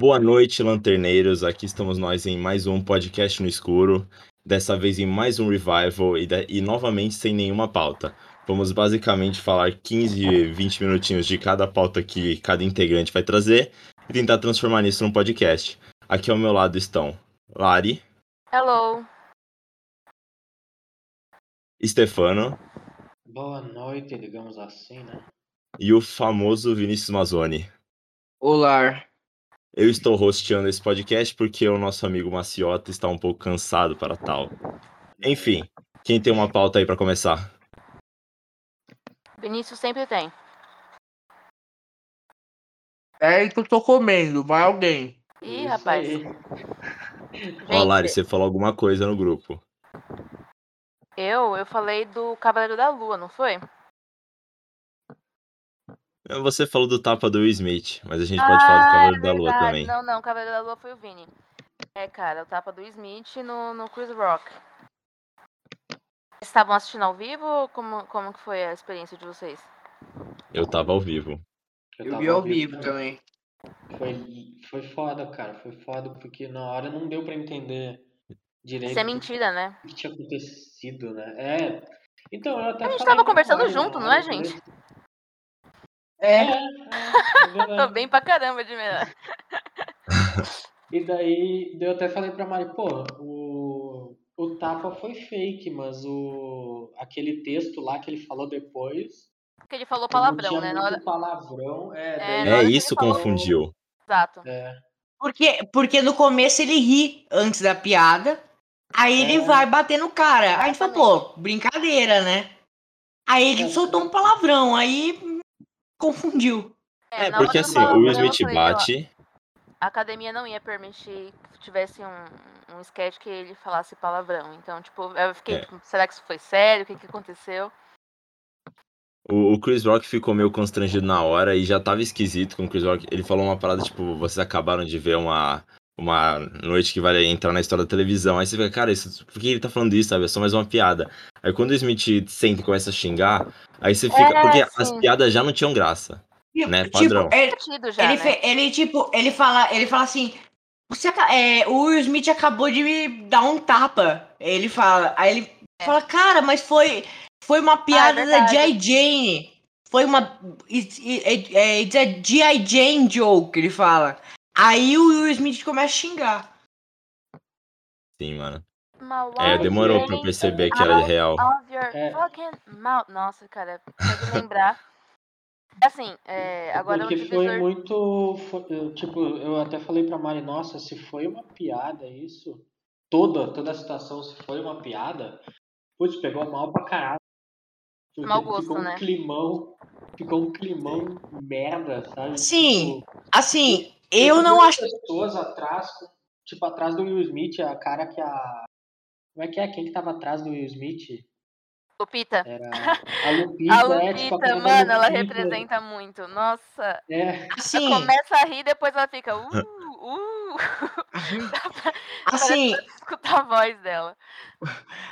Boa noite, lanterneiros. Aqui estamos nós em mais um podcast no escuro. Dessa vez em mais um revival e, de- e novamente sem nenhuma pauta. Vamos basicamente falar 15, 20 minutinhos de cada pauta que cada integrante vai trazer e tentar transformar isso num podcast. Aqui ao meu lado estão Lari, Hello. Stefano Boa noite, digamos assim, né? e o famoso Vinícius Mazzoni. Olá. Eu estou hosteando esse podcast porque o nosso amigo Maciota está um pouco cansado para tal. Enfim, quem tem uma pauta aí para começar? Vinícius sempre tem. É que eu tô comendo, vai alguém. Ih, Isso rapaz. Ó, Lari, você falou alguma coisa no grupo. eu, eu falei do Cavaleiro da Lua, não foi? Você falou do tapa do Will Smith, mas a gente pode falar do Ah, Cavaleiro é da Lua também. Não, não, o Cavaleiro da Lua foi o Vini. É, cara, o tapa do Smith no, no Chris Rock. Vocês estavam assistindo ao vivo ou como, como que foi a experiência de vocês? Eu tava ao vivo. Eu tava vi ao vivo também. Foi, foi foda, cara. Foi foda porque na hora não deu pra entender direito Isso é o que- mentira, né? o que tinha acontecido, né? É. Então, eu até A gente tava conversando junto, não é, gente? É, É, é, Tô bem pra caramba de melhor. E daí eu até falei pra Mari, pô, o, o tapa foi fake, mas o aquele texto lá que ele falou depois. Porque ele falou palavrão, né? Na muito hora... palavrão. É, É, daí- na hora É, isso falou- confundiu. Exato. é. porque, porque no começo ele ri antes da piada. Aí ele É. vai bater no cara. Aí a gente fala, pô, brincadeira, né? Aí ele É. soltou um palavrão, aí confundiu. É, na porque assim, o Will Smith bate. a academia não ia permitir que tivesse um, um sketch que ele falasse palavrão. Então, tipo, eu fiquei, É. tipo, será que isso foi sério? O que, que aconteceu? O, o Chris Rock ficou meio constrangido na hora e já tava esquisito com o Chris Rock. Ele falou uma parada tipo: vocês acabaram de ver uma, uma noite que vai entrar na história da televisão. Aí você fica, cara, isso, por que ele tá falando isso, sabe? É só mais uma piada. Aí quando o Smith senta e começa a xingar, aí você fica. É, porque as sim. piadas já não tinham graça. Né, padrão. Tipo, ele, já, ele, né? ele, tipo, ele fala, ele fala assim. Você, é, o Will Smith acabou de me dar um tapa. Ele fala. Aí ele É. fala, cara, mas foi, foi uma piada da verdade. G.I. Jane. Foi uma. It's, it- é, it's a G.I. Jane joke, ele fala. Aí o Will Smith começa a xingar. Sim, mano. É, demorou pra perceber que era real. É. Nossa, cara, pode lembrar. Assim, é, agora Porque o foi divisor... muito. foi- tipo, eu até falei pra Mari, nossa, se foi uma piada isso, toda, toda a situação, se foi uma piada, putz, pegou mal pra caralho. Porque Mau gosto, ficou um né? climão. Ficou um climão merda, sabe? Sim. Tipo, Assim, eu não acho. pessoas atrás, tipo, atrás do Will Smith, a cara que a. Como é que é? Quem que tava atrás do Will Smith? Lupita. Era a Lupita, A é, tipo, Lupita, da mano, ela Lupita. representa muito. Nossa, É, Assim, ela começa a rir, depois ela fica... Uh, uh. Pra assim, escutar a voz dela.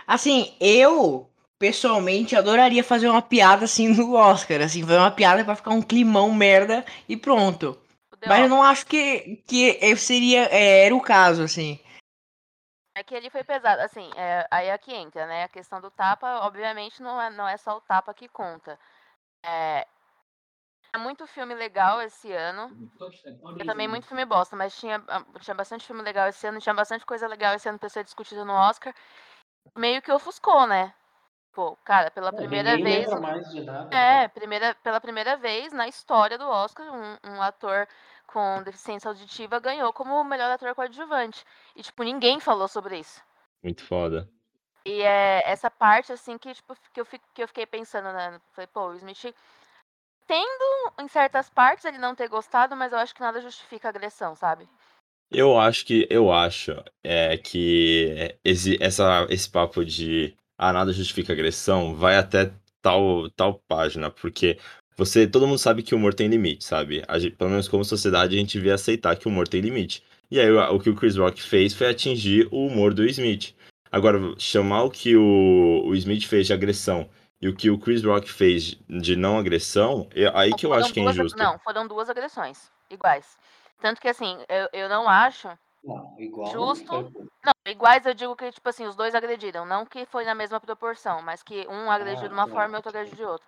Assim, eu pessoalmente adoraria fazer uma piada assim no Oscar, assim, fazer uma piada pra ficar um climão merda e pronto. Mas eu não acho que, que eu seria, é, era o caso, assim. É que ele foi pesado. Assim, é, aí aqui entra, né? A questão do tapa, obviamente, não é, não é só o tapa que conta. É, tinha muito filme legal esse ano. Também muito filme bosta, mas tinha, ah, tinha bastante filme legal esse ano, tinha bastante coisa legal esse ano pra ser discutida no Oscar. Meio que ofuscou, né? Pô, cara, pela primeira ninguém vez. É, primeira, pela primeira vez na história do Oscar, um, um ator com deficiência auditiva ganhou como melhor ator coadjuvante. E, tipo, ninguém falou sobre isso. Muito foda. E é essa parte, assim, que, tipo, que eu, fi- que eu fiquei pensando, né? Falei, pô, o Smith, tendo em certas partes ele não ter gostado, mas eu acho que nada justifica a agressão, sabe? Eu acho que eu acho é que esse, essa, esse papo de ah, nada justifica agressão vai até tal, tal página, porque você, todo mundo sabe que o humor tem limite, sabe? A gente- pelo menos como sociedade a gente vê aceitar que o humor tem limite. E aí o, o que o Chris Rock fez foi atingir o humor do Smith. Agora, chamar o que o, o Smith fez de agressão e o que o Chris Rock fez de não agressão, é aí que eu Foram acho que é duas- injusto. Não, foram duas agressões iguais. Tanto que assim, eu, eu não acho. Não, igual. Justo. Não, iguais eu digo que, tipo assim, os dois agrediram. Não que foi na mesma proporção, mas que um agrediu Ah, de uma tá. forma e outro agrediu de outra.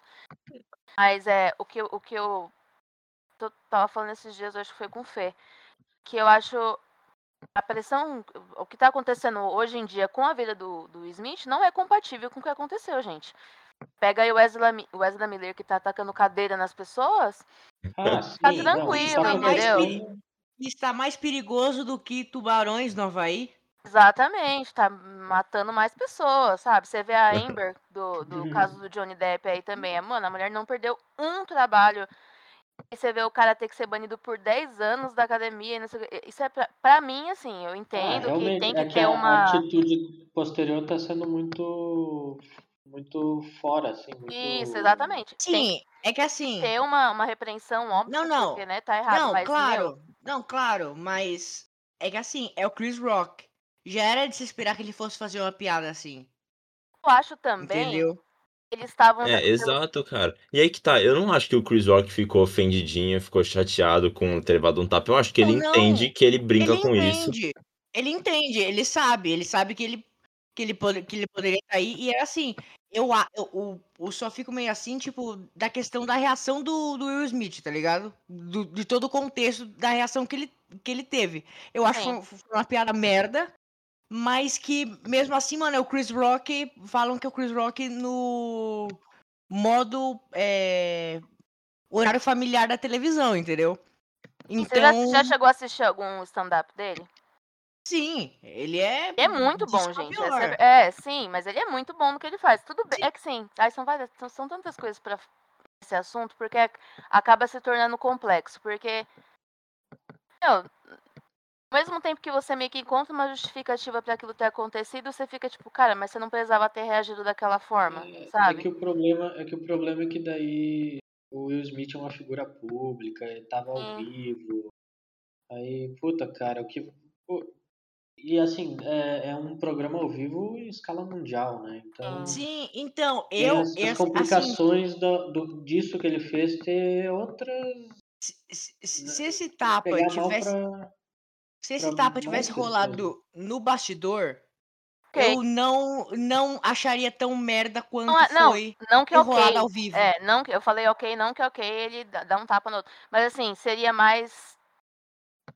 Mas é, o que, eu- o que eu tô- tava falando esses dias, eu acho que foi com o Fê. Que eu acho a pressão, o que tá acontecendo hoje em dia com a vida do, do Smith não é compatível com o que aconteceu, gente. Pega aí o Wesley, Wesley Miller que tá atacando cadeira nas pessoas. Ah, sim, Tá não, tranquilo, tá entendeu? acontecendo. Está mais perigoso do que tubarões no Havaí. Exatamente, tá matando mais pessoas, sabe? Você vê a Amber do, do caso do Johnny Depp aí também. é, Mano, a mulher não perdeu um trabalho. E você vê o cara ter que ser banido por 10 anos da academia. e não sei o quê. Isso é pra, pra mim, assim, eu Ah, entendo que realmente, tem é que que ter a, uma. a atitude posterior tá sendo muito. Muito fora, assim. Muito... Isso, exatamente. Tem Sim, é que assim. que ter uma, uma repreensão, óbvio, Não, não. porque, né, tá errado. Não, mas, claro. meu, Não, claro, mas é que assim, é o Chris Rock. Já era de se esperar que ele fosse fazer uma piada assim. eu acho também Entendeu? eles estavam. É, exato, cara. E aí que tá, eu não acho que o Chris Rock ficou ofendidinho, ficou chateado com ter levado um tapa. Eu acho que ele Não, não. entende que ele brinca ele com isso. entende. Ele entende, ele sabe, ele sabe que ele que ele, pode, que ele poderia cair. E é assim, eu, a- eu, eu, eu só fico meio assim, tipo, da questão da reação do, do Will Smith, tá ligado? Do, de todo o contexto da reação que ele, que ele teve. Eu acho que foi uma piada merda, mas que mesmo assim, mano, é o Chris Rock. Falam que é o Chris Rock no modo é, horário familiar da televisão, entendeu? Você já, Então, já chegou a assistir algum stand-up dele? sim, ele é. Ele é muito bom, gente. É, é, sim, mas ele é muito bom no que ele faz. Tudo bem. É que sim, são várias, são, tantas coisas pra esse assunto, porque ac- acaba se tornando complexo. Porque, meu, ao mesmo tempo que você meio que encontra uma justificativa pra aquilo ter acontecido, você fica tipo, cara, mas você não precisava ter reagido daquela forma, É, é sabe? que o problema é que o problema é que daí o Will Smith é uma figura pública, ele tava ao Sim. vivo. Aí, puta, cara, o que. E assim, é, é um programa ao vivo em escala mundial, né? Então. Sim, então, eu. as, as assim, complicações do, do- disso que ele fez ter outras. se, se- se esse tapa tivesse. pra. Se esse tapa tivesse rolado no bastidor, Ok. eu não, não acharia tão merda quanto Não, é- não, foi Não que ter rolado ok. ao vivo. É, não que eu falei ok, não que ok, ele dá um tapa no outro. Mas assim, seria mais.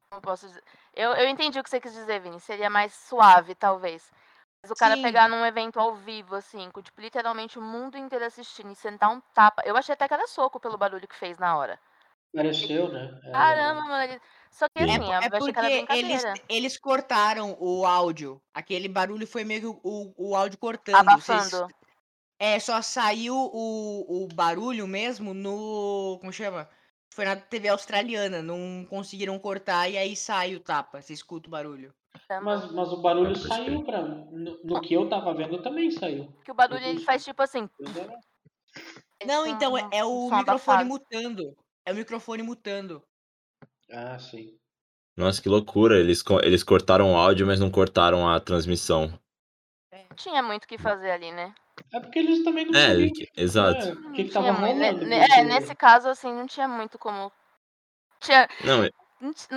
Como eu posso dizer? Eu, eu entendi o que você quis dizer, Vini. Seria mais suave, talvez. Mas o cara Sim. pegar num evento ao vivo, assim, com tipo, literalmente o mundo inteiro assistindo e sentar um tapa. Eu achei até que era soco pelo barulho que fez na hora. Pareceu, né? É, Caramba, mano. Ele... Só que Sim. assim, É, é porque eles, eles cortaram o áudio. Aquele barulho foi meio que o, o, áudio cortando. Vocês- Abafando. É, só saiu o, o barulho mesmo no. Como chama? Foi na TV australiana. Não conseguiram cortar e aí sai o tapa. Você escuta o barulho. Mas, mas o barulho saiu pra. No, no que eu tava vendo também saiu. Que o barulho ele faz tipo assim. Não, então é, é o microfone abafado. mutando. É o microfone mutando. Ah, sim. Nossa, que loucura. Eles, eles cortaram o áudio, mas não cortaram a transmissão. Não tinha muito o que fazer ali, né? É porque eles também não É, sabiam que- né, exato. o que, que Não tava né, rolando. né, É, porque- nesse caso, assim, não tinha muito como. Tinha, Não,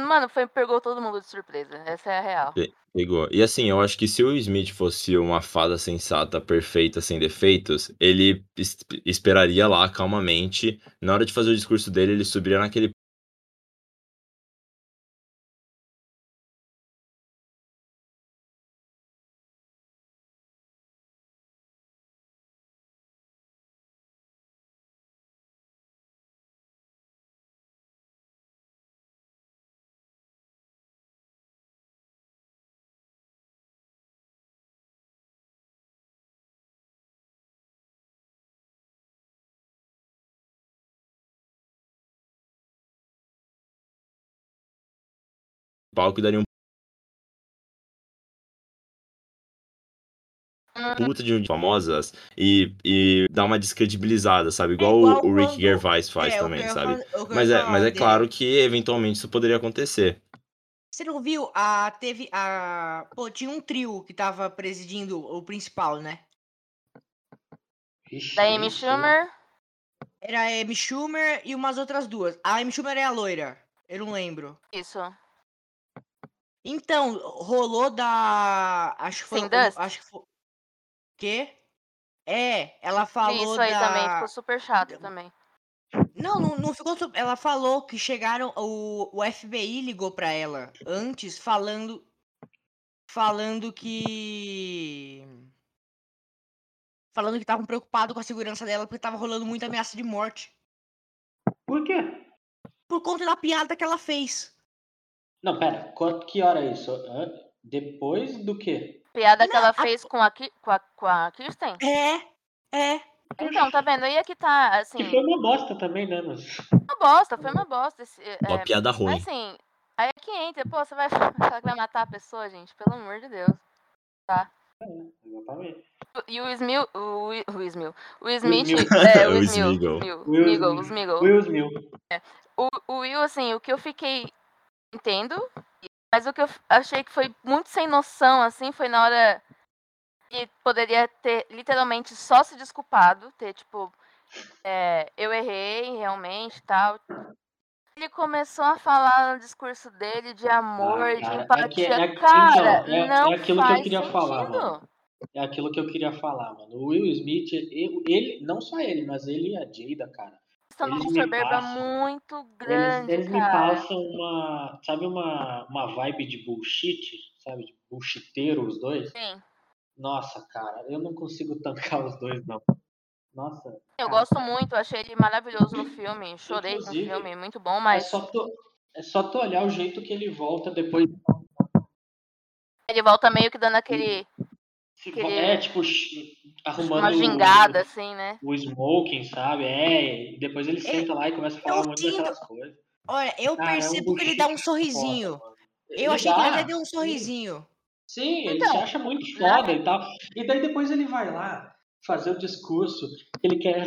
mano, foi, pegou todo mundo de surpresa. Essa é a real. Pegou. E assim, eu acho que se o Smith fosse uma fada sensata, perfeita, sem defeitos, ele es- esperaria lá calmamente. Na hora de fazer o discurso dele, ele subiria naquele. Palco e daria um Hum, puta de famosas e, e dar uma descredibilizada, sabe? Igual, o- igual o, Rick quando- Gervais faz É, o também, sabe? o Mas é, mas é claro que eventualmente isso poderia acontecer. Você não viu? A, teve a. Pô, tinha um trio que tava presidindo o principal, né? Ixi, Da Amy. Schumer. Era a Amy Schumer e umas outras duas. A Amy Schumer é a loira. Eu não lembro. Isso. Então, rolou da. Acho que foi. Sim? Acho que foi. Quê? É, ela falou Isso aí da. também ficou super chato também. Não, não, não ficou. Ela falou que chegaram. O, o FBI ligou pra ela antes falando. Falando que. Falando que estavam preocupados com a segurança dela porque tava rolando muita ameaça de morte. Por quê? Por conta da piada que ela fez. Não, pera, quanto, que hora é isso? Hã? Depois do quê? Piada que Não, ela a- fez com a, Ki- com a, com a Kirsten. É, é. Então, tá vendo? Aí é que tá, assim, Que foi uma bosta também, né? Mas... uma bosta, foi uma bosta. Esse, é, Uma piada ruim. Mas assim, aí é que entra, pô, você vai falar que vai matar a pessoa, gente, pelo amor de Deus. Exatamente. E o Smil, o, o Smil, o Smith, Smil. é, O o Smil, Smiggle. Smil, Will Smiggle, Smith. o Smiggle. Will Smith. O, o Will, assim, o que eu fiquei, entendo, mas o que eu achei que foi muito sem noção, assim, foi na hora que poderia ter literalmente só se desculpado, ter, tipo, é, eu errei, realmente, tal. Ele começou a falar no discurso dele de amor, Ah, de cara, é que- empatia. é que- cara, então, é- não é aquilo que eu faz queria sentido. falar, mano. É aquilo que eu queria falar, mano. O Will Smith, ele, ele- não só ele, mas ele e a Jada, cara. Estão Eles numa me soberba passam- muito Eles, grande, eles me cara. passam uma, sabe, uma, uma vibe de bullshit, sabe? De bullshiteiro os dois. Sim. Nossa, cara, eu não consigo tancar os dois, não. Nossa. Eu cara, gosto muito, achei ele maravilhoso no filme. Chorei Inclusive, filme, muito bom, É mas só, tu, é só tu olhar o jeito que ele volta depois. ele volta meio que dando aquele. Ele- É, tipo, arrumando uma o- gingada, assim, né? o smoking, sabe? É, e depois ele senta lá e começa a falar eu um monte sinto- daquelas coisas. Olha, eu Cara, é um percebo que ele dá um sorrisinho. foda. Eu achei que ele dá, até deu um sorrisinho. Sim, ele Então, se acha muito né? foda e tal. E daí depois ele vai lá fazer o discurso que ele quer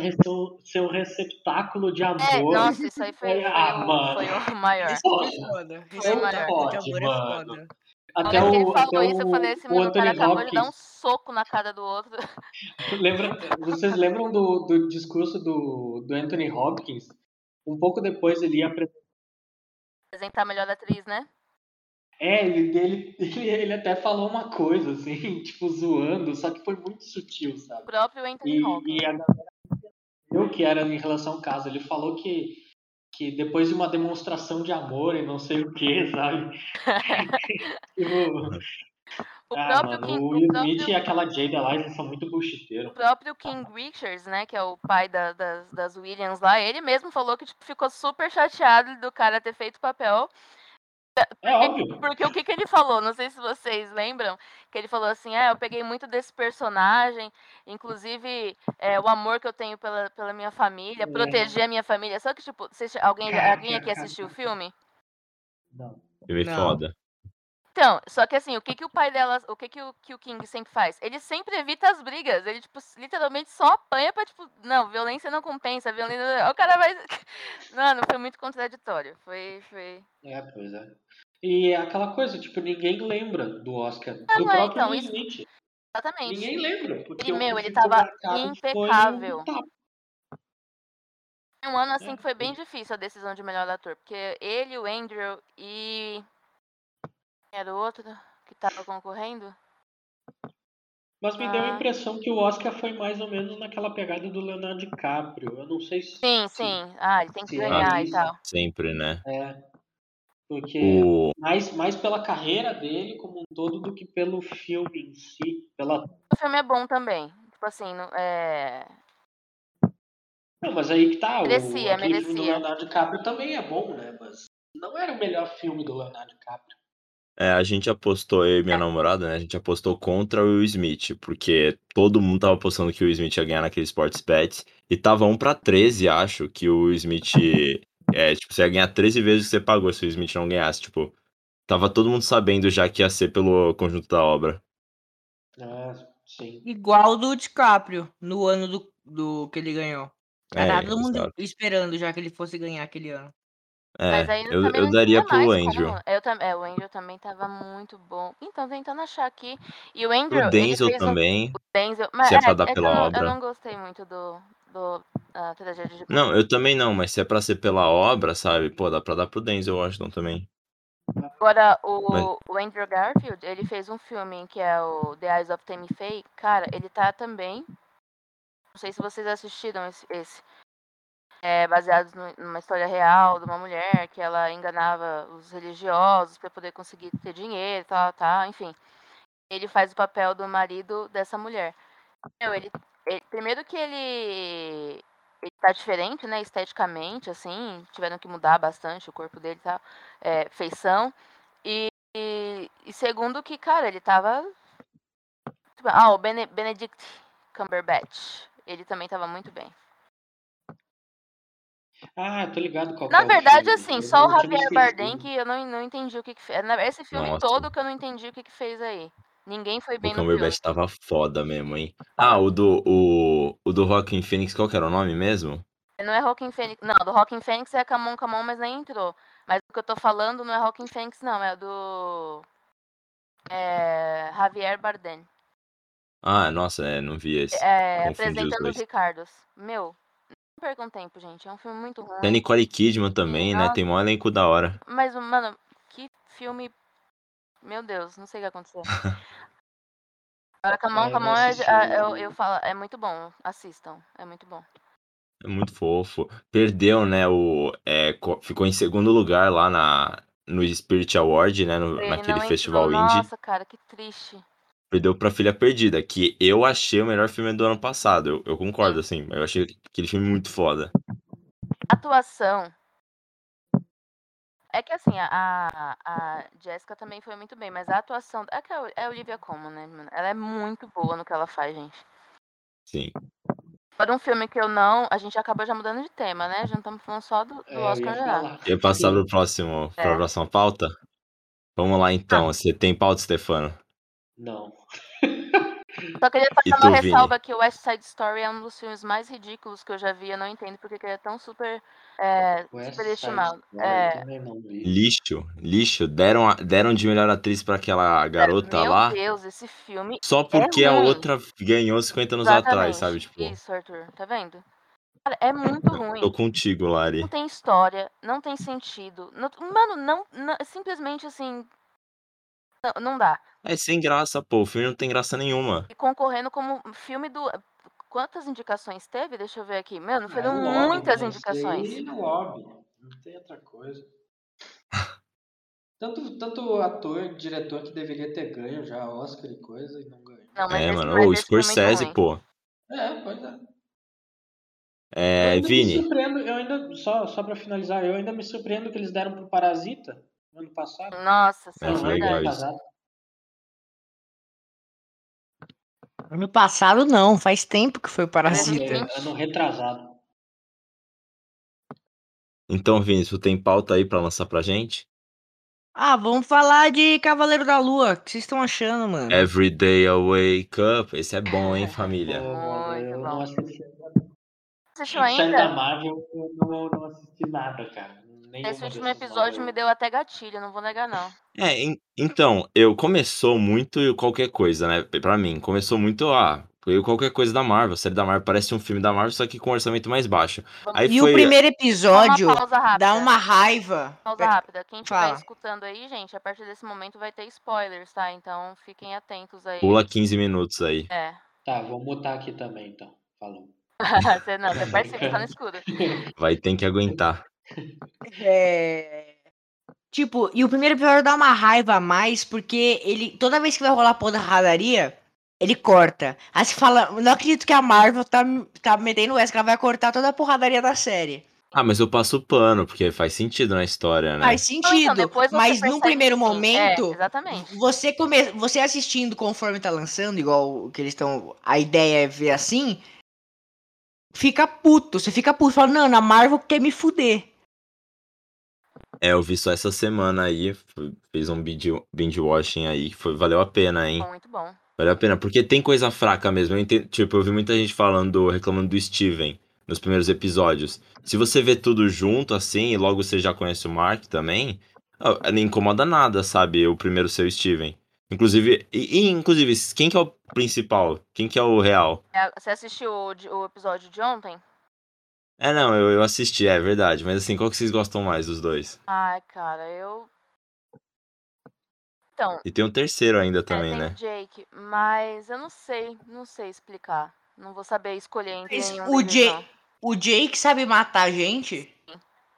ser um, receptáculo de É, amor. nossa, isso aí foi, foi, Ah, o, mano. foi o maior. Isso foi foda. Isso Foi é maior. Pode, amor é mano. Até que ele o, falou até isso, eu o, falei assim, o o Anthony cara acabou de dar um soco na cara do outro. Lembra, vocês lembram do, do discurso do, do Anthony Hopkins? Um pouco depois ele ia apresentar. Apresentar a melhor atriz, né? É, ele, ele, ele, até falou uma coisa, assim, tipo, zoando, só que foi muito sutil, O sabe? próprio Anthony E, Hopkins. e a galera que era em relação ao caso. Ele falou que, que depois de uma demonstração de amor e não sei o que, sabe? tipo, O ah, próprio mano, King, o o Will Smith próprio e aquela Jada lá, são muito O bullshiteiros. próprio King Richards, né, que é o pai da- das, das Williams lá, ele mesmo falou que tipo, ficou super chateado do cara ter feito o papel. É óbvio. Porque o que, que ele falou? Não sei se vocês lembram, que ele falou assim, ah, eu peguei muito desse personagem, inclusive é, o amor que eu tenho pela, pela minha família, É. proteger a minha família. Só que, tipo, vocês- alguém, alguém aqui assistiu o filme? Não. Ele é foda. Então, só que assim, o que que o pai dela, o que que o, que o King sempre faz? Ele sempre evita as brigas, ele, tipo, literalmente só apanha pra, tipo, não, violência não compensa, violência... O cara vai... Mano, foi muito contraditório, foi, foi... É, pois é. E é aquela coisa, tipo, ninguém lembra do Oscar. Ah, do não, próprio então, isso- Smith. Exatamente. Ninguém lembra. Porque o que meu, ele tava impecável. tapa. Um ano assim É. que foi bem difícil a decisão de melhor ator, porque ele, o Andrew e... Era o outro que tava concorrendo? Mas me deu a Ah. impressão que o Oscar foi mais ou menos naquela pegada do Leonardo DiCaprio. Eu não sei se. Sim, se- sim. Ah, ele tem que é ganhar e isso. tal. Sempre, né? É. Porque O... mais, mais pela carreira dele como um todo do que pelo filme em si. Pela... O filme é bom também. Tipo assim, não- é... Não, mas aí que tá. Merecia, o, aquele filme do merecia. Leonardo DiCaprio também é bom, né? Mas não era o melhor filme do Leonardo DiCaprio. É, a gente apostou, eu e minha namorada, né? A gente apostou contra o Will Smith, porque todo mundo tava apostando que o Will Smith ia ganhar naquele Sports Bet. E tava 1 pra 13, acho, que o Will Smith. É, tipo, você ia ganhar 13 vezes o que você pagou se o Will Smith não ganhasse. Tipo, tava todo mundo sabendo já que ia ser pelo conjunto da obra. Ah, sim. Igual do DiCaprio, no ano do, do que ele ganhou. É, Era todo mundo exato. esperando já que ele fosse ganhar aquele ano. Mas É, aí eu, também eu não daria tinha mais pro Andrew. como. Eu tam... É, o Andrew também tava muito bom. Então, tentando achar aqui. E o Andrew, O ele Denzel fez um... também. o Denzel... Mas se é é, pra dar é que pela eu, não, obra. eu não gostei muito do, do, a tragédia de Não, eu também não, mas se é pra ser pela obra, sabe? Pô, dá pra dar pro Denzel Washington também. Agora, o, o Andrew Garfield, ele fez um filme que é o The Eyes of Tammy Faye. Cara, ele tá também. Não sei se vocês assistiram esse. esse. É baseado no- numa história real de uma mulher que ela enganava os religiosos pra poder conseguir ter dinheiro tal, tal, enfim. Ele faz o papel do marido dessa mulher. Meu, ele, ele- primeiro que ele ele tá diferente, né, esteticamente, assim, tiveram que mudar bastante o corpo dele e tal, é, feição. E, e, e segundo que, cara, ele tava. Ah, o Bene- Benedict Cumberbatch. Ele também tava muito bem. Ah, tô ligado qual Na é o verdade, filme. assim, Eu só o tinha me Javier Bardem esquecido. que eu não, não entendi o que, que fez. Esse filme Nossa. todo que eu não entendi o que, que fez aí. Ninguém foi O bem no filme. Cumberbatch tava foda mesmo, hein? Ah, o do, o, o do Rockin' Phoenix, qual que era o nome mesmo? Não é Rockin' Fênix. Não, do Rockin' Fênix é Camon Camon, mas nem entrou. Mas o que eu tô falando não é Rockin' Fênix, não. É do. É. Javier Bardem. Ah, nossa, é, não vi esse. É. Confundi os Apresentando os dois. Ricardos. Meu, percam tempo, gente. É um filme muito ruim. Tem a Nicole Kidman também, né? Tem mó elenco da hora. Mas, mano, que filme. Meu Deus, não sei o que aconteceu. Agora, Camon É, eu é- eu, falo, é muito bom. Assistam, é muito bom. É muito fofo. Perdeu, né? O, é, co- ficou em segundo lugar lá na, no Spirit Award, né? no- Ele naquele festival entrou. indie. Nossa, cara, que triste. Perdeu pra Filha Perdida, que eu achei o melhor filme do ano passado. Eu, eu concordo, assim. Eu achei aquele filme muito foda. Atuação. É que assim, a, a, Jessica também foi muito bem, mas a atuação. É que é a Olivia Colman, né, mano? Ela é muito boa no que ela faz, gente. Sim. Agora um filme que eu não. A gente acabou já mudando de tema, né? Já não estamos falando só do, do É, eu Oscar falar. Quer passar pro próximo, pra É. próxima pauta? Vamos lá então. Você tem pauta, Stefano? Não. Só queria fazer uma Vini? ressalva que o West Side Story é um dos filmes mais ridículos que eu já vi. Eu não entendo porque que ele é tão super é, superestimado. É. Lixo, lixo. Deram, a- deram de melhor atriz pra aquela garota meu lá. Deus, esse filme. Só porque a ruim. outra ganhou 50 anos atrás, sabe? Tipo, Isso, Arthur, tá vendo? Cara, é muito ruim. tô contigo, Lari. Não tem história, não tem sentido. não- mano, não, não- simplesmente assim. Não, não dá. É sem graça, pô. O filme não tem graça nenhuma. E concorrendo como filme do. Quantas indicações teve? Deixa eu ver aqui. Mano, Ah, foram é lobby, muitas né? indicações. Aí é lobby. Não tem outra coisa. Tanto, tanto ator, diretor que deveria ter ganho já Oscar e coisa e não ganhou. Não, mas É, esse, mano. mas Ô, esse foi muito Scorsese, pô. É, pois é. eu É, me Vini. surpreendo, eu ainda, só, só pra finalizar, eu ainda me surpreendo que eles deram pro Parasita no ano passado. Nossa, sim, É, verdade. Ano passado não, faz tempo que foi o Parasita. é ano retrasado. Então, Vini, tu tem pauta aí pra lançar pra gente? Ah, vamos falar de Cavaleiro da Lua. O que vocês estão achando, mano? Every day I wake up. Esse é bom, hein, família? Pô, mano, Muito eu bom. não assisti. Série da ainda? Marvel, eu não, não assisti nada, cara. Esse último episódio me deu até gatilho, não vou negar, não. É, en- então, eu começou muito qualquer coisa, né? Pra mim, começou muito, ah, eu qualquer coisa da Marvel, série da Marvel, parece um filme da Marvel, só que com um orçamento mais baixo. Aí E foi, o primeiro Só episódio uma pausa rápida. dá uma raiva. Pausa rápida. Quem estiver escutando aí, gente, a partir desse momento vai ter spoilers, tá? Então fiquem atentos aí. pula 15 minutos aí. É. Tá, vou mutar aqui também, então. Falou. você não, você participa, tá no escuro. Vai ter que aguentar. É... Tipo, e o primeiro episódio dá uma raiva a mais, porque ele, toda vez que vai rolar porradaria, ele corta. Aí você fala, não acredito que a Marvel tá, tá metendo essa, que ela vai cortar toda a porradaria da série. Ah, mas eu passo o pano, porque faz sentido na história, né? Faz Não, então, sentido, você mas num primeiro que sim. momento, É, exatamente. você, come... você assistindo conforme tá lançando, igual o que eles estão. A ideia é ver assim. Fica puto. Você fica puto. Fala, não, a Marvel quer me fuder. É, eu vi só essa semana aí, fiz um binge, binge watching aí, que foi, valeu a pena, hein? Muito bom. Valeu a pena, porque tem coisa fraca mesmo. Eu entendo, tipo, eu vi muita gente falando, reclamando do Steven nos primeiros episódios. Se você vê tudo junto, assim, e logo você já conhece o Mark também, não incomoda nada, sabe? O primeiro ser o Steven. Inclusive, e, e, inclusive, quem que é o principal? Quem que é o real? É, Você assistiu o, o episódio de ontem? É, não, eu, eu assisti, é verdade. Mas assim, qual que vocês gostam mais dos dois? Ai, cara, eu. Então, E tem um terceiro ainda é, também, tem né? o Jake, mas eu não sei, não sei explicar. Não vou saber escolher entre Mas nenhum o, deles, Ja- o Jake sabe matar gente?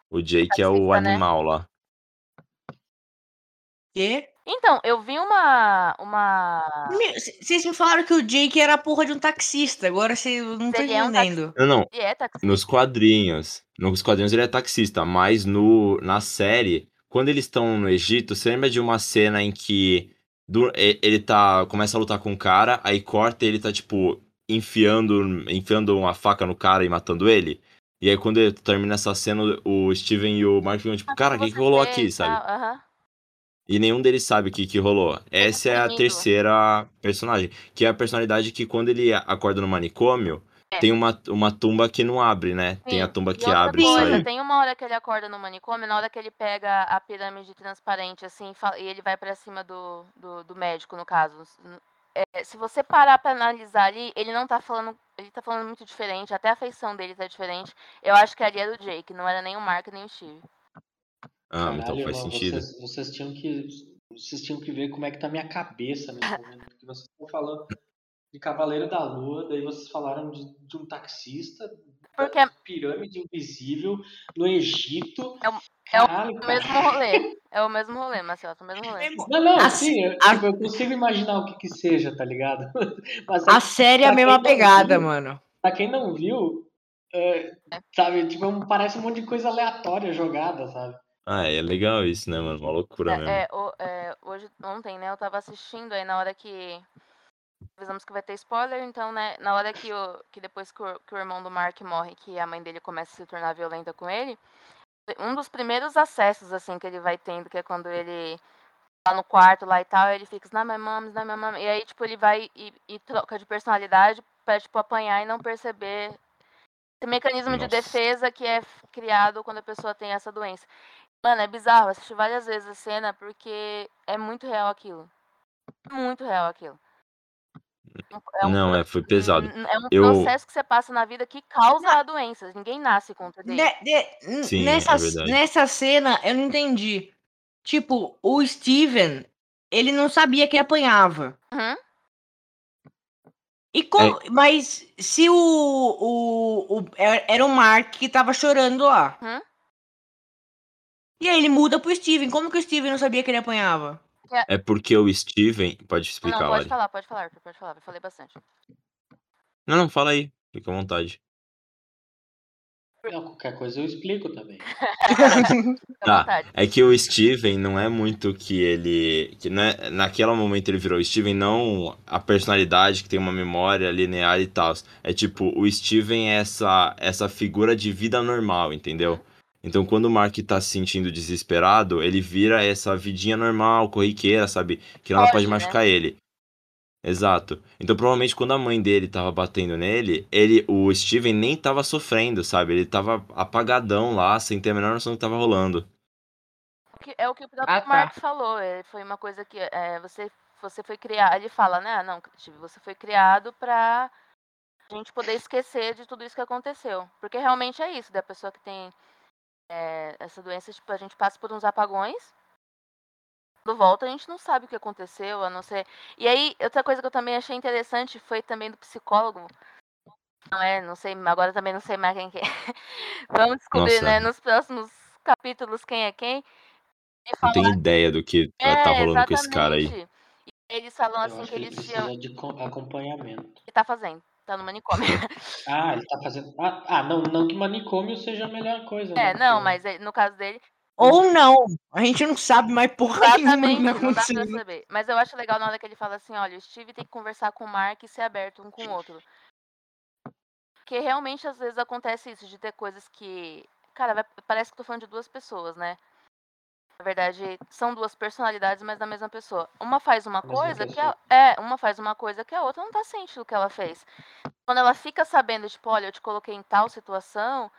O Jake é o né? animal lá. Quê? Então, eu vi uma. uma... Vocês me falaram que o Jake era a porra de um taxista. Agora você eu não tô Ele é um entendendo. Não, não. Ele é taxista. Nos quadrinhos. Nos quadrinhos ele é taxista, mas no, na série, quando eles estão no Egito, você lembra de uma cena em que do- ele tá. começa a lutar com um cara, aí corta e ele tá, tipo, enfiando, enfiando uma faca no cara e matando ele? E aí, quando ele termina essa cena, o Steven e o Mark ficam tipo, cara, o que, que rolou aqui, sabe? tal, aham. E nenhum deles sabe o que, que rolou. Essa é a terceira personagem. Que é a personalidade que quando ele acorda no manicômio, É. tem uma, uma tumba que não abre, né? Tem a Sim, tumba e que abre e coisa, sai. Tem uma hora que ele acorda no manicômio, na hora que ele pega a pirâmide transparente, assim, e ele vai pra cima do, do, do médico, no caso. É, se você parar pra analisar ali, ele não tá falando. Ele tá falando muito diferente, até a feição dele tá diferente. Eu acho que ali era o Jake, não era nem o Mark nem o Steve. Ah, então Caralho, faz mano, sentido. Vocês, vocês tinham que. Vocês tinham que ver como é que tá a minha cabeça nesse momento. Porque vocês estão falando de Cavaleiro da Lua, daí vocês falaram de, de um taxista, Porque pirâmide invisível no Egito. É o- é o Caralho, o cara. mesmo rolê. É o mesmo rolê, Marcelo, é o mesmo rolê. Não, não, A sim, eu, a- tipo, eu consigo imaginar o que que seja, tá ligado? Mas A é, série é a mesma pegada, viu, mano. pra quem não viu, é, sabe, tipo, é parece um monte de coisa aleatória jogada, sabe? Ah, é legal isso, né, mano? Uma loucura mesmo. É, o- é, hoje, ontem, né, eu tava assistindo aí na hora que. Avisamos que vai ter spoiler, então, né, na hora que, o, que depois que o, que o irmão do Mark morre, que a mãe dele começa a se tornar violenta com ele, um dos primeiros acessos, assim, que ele vai tendo, que é quando ele tá no quarto lá e tal, ele fica, na minha mama, na minha mama, e aí, tipo, ele vai e, e troca de personalidade pra, tipo, apanhar e não perceber esse mecanismo de Nossa. defesa que é criado quando a pessoa tem essa doença. Mano, é bizarro, eu assisti várias vezes a cena porque é muito real aquilo. Muito real aquilo. É um, Não, é, foi pesado. é um Eu- processo que você passa na vida que causa a doença. Ninguém nasce com TDI. Ne- ne- n- Sim, é nessa, verdade. nessa cena, eu não entendi. Tipo, o Steven, ele não sabia que apanhava. Uhum. E como, Mas se o, o, o- era era o Mark que tava chorando lá. Uhum. E aí ele muda pro Steven. Como que o Steven não sabia que ele apanhava? É porque o Steven. Pode explicar, Não, pode Lari. falar, pode falar, pode falar. Eu falei bastante. Não, não, fala aí. Fica à vontade. Não, qualquer coisa eu explico também. Tá. É que o Steven não é muito que ele. Que não é, naquele momento ele virou o Steven, não a personalidade que tem uma memória linear e tal. É tipo, o Steven é essa, essa figura de vida normal, entendeu? Então quando o Mark tá se sentindo desesperado, ele vira essa vidinha normal, corriqueira, sabe? Que nada pode né? machucar ele. Exato. Então provavelmente quando a mãe dele tava batendo nele, ele, o Steven nem tava sofrendo, sabe? Ele tava apagadão lá, sem ter a menor noção do que tava rolando. O que- É o que o próprio Ah, tá. Mark falou. é, foi uma coisa que é, você, você foi criado. Ele fala, né? "Ah, Não, Steve, você foi criado pra gente poder esquecer de tudo isso que aconteceu. Porque realmente é isso, da pessoa que tem é, essa doença, tipo, a gente passa por uns apagões. Quando volta, a gente não sabe o que aconteceu, a não ser. E aí, outra coisa que eu também achei interessante foi também do psicólogo. Não é, não sei, agora também não sei mais quem que é. Vamos descobrir, Nossa. né, nos próximos capítulos quem é quem. Não fala tenho ideia do que tá, tá rolando com esse cara aí. É. E eles falam Eu assim acho que que ele eles tinham. de co- acompanhamento. Ele tá fazendo. Tá no manicômio. Ah, ele tá fazendo. Ah, ah, não, não que manicômio seja a melhor coisa. É, né? não, mas no caso dele, Ou não. A gente não sabe mais porra exatamente, nenhuma não que tá dá pra acontecendo. saber. Mas eu acho legal na hora que ele fala assim, olha, o Steve tem que conversar com o Mark e ser aberto um com o outro. Porque realmente às vezes acontece isso, de ter coisas que. Cara, parece que eu tô falando de duas pessoas, né? Na verdade, são duas personalidades, mas da mesma pessoa. Uma faz uma coisa que a, é, uma faz uma coisa que a outra não tá ciente do que ela fez. Quando ela fica sabendo, tipo, olha, eu te coloquei em tal situação,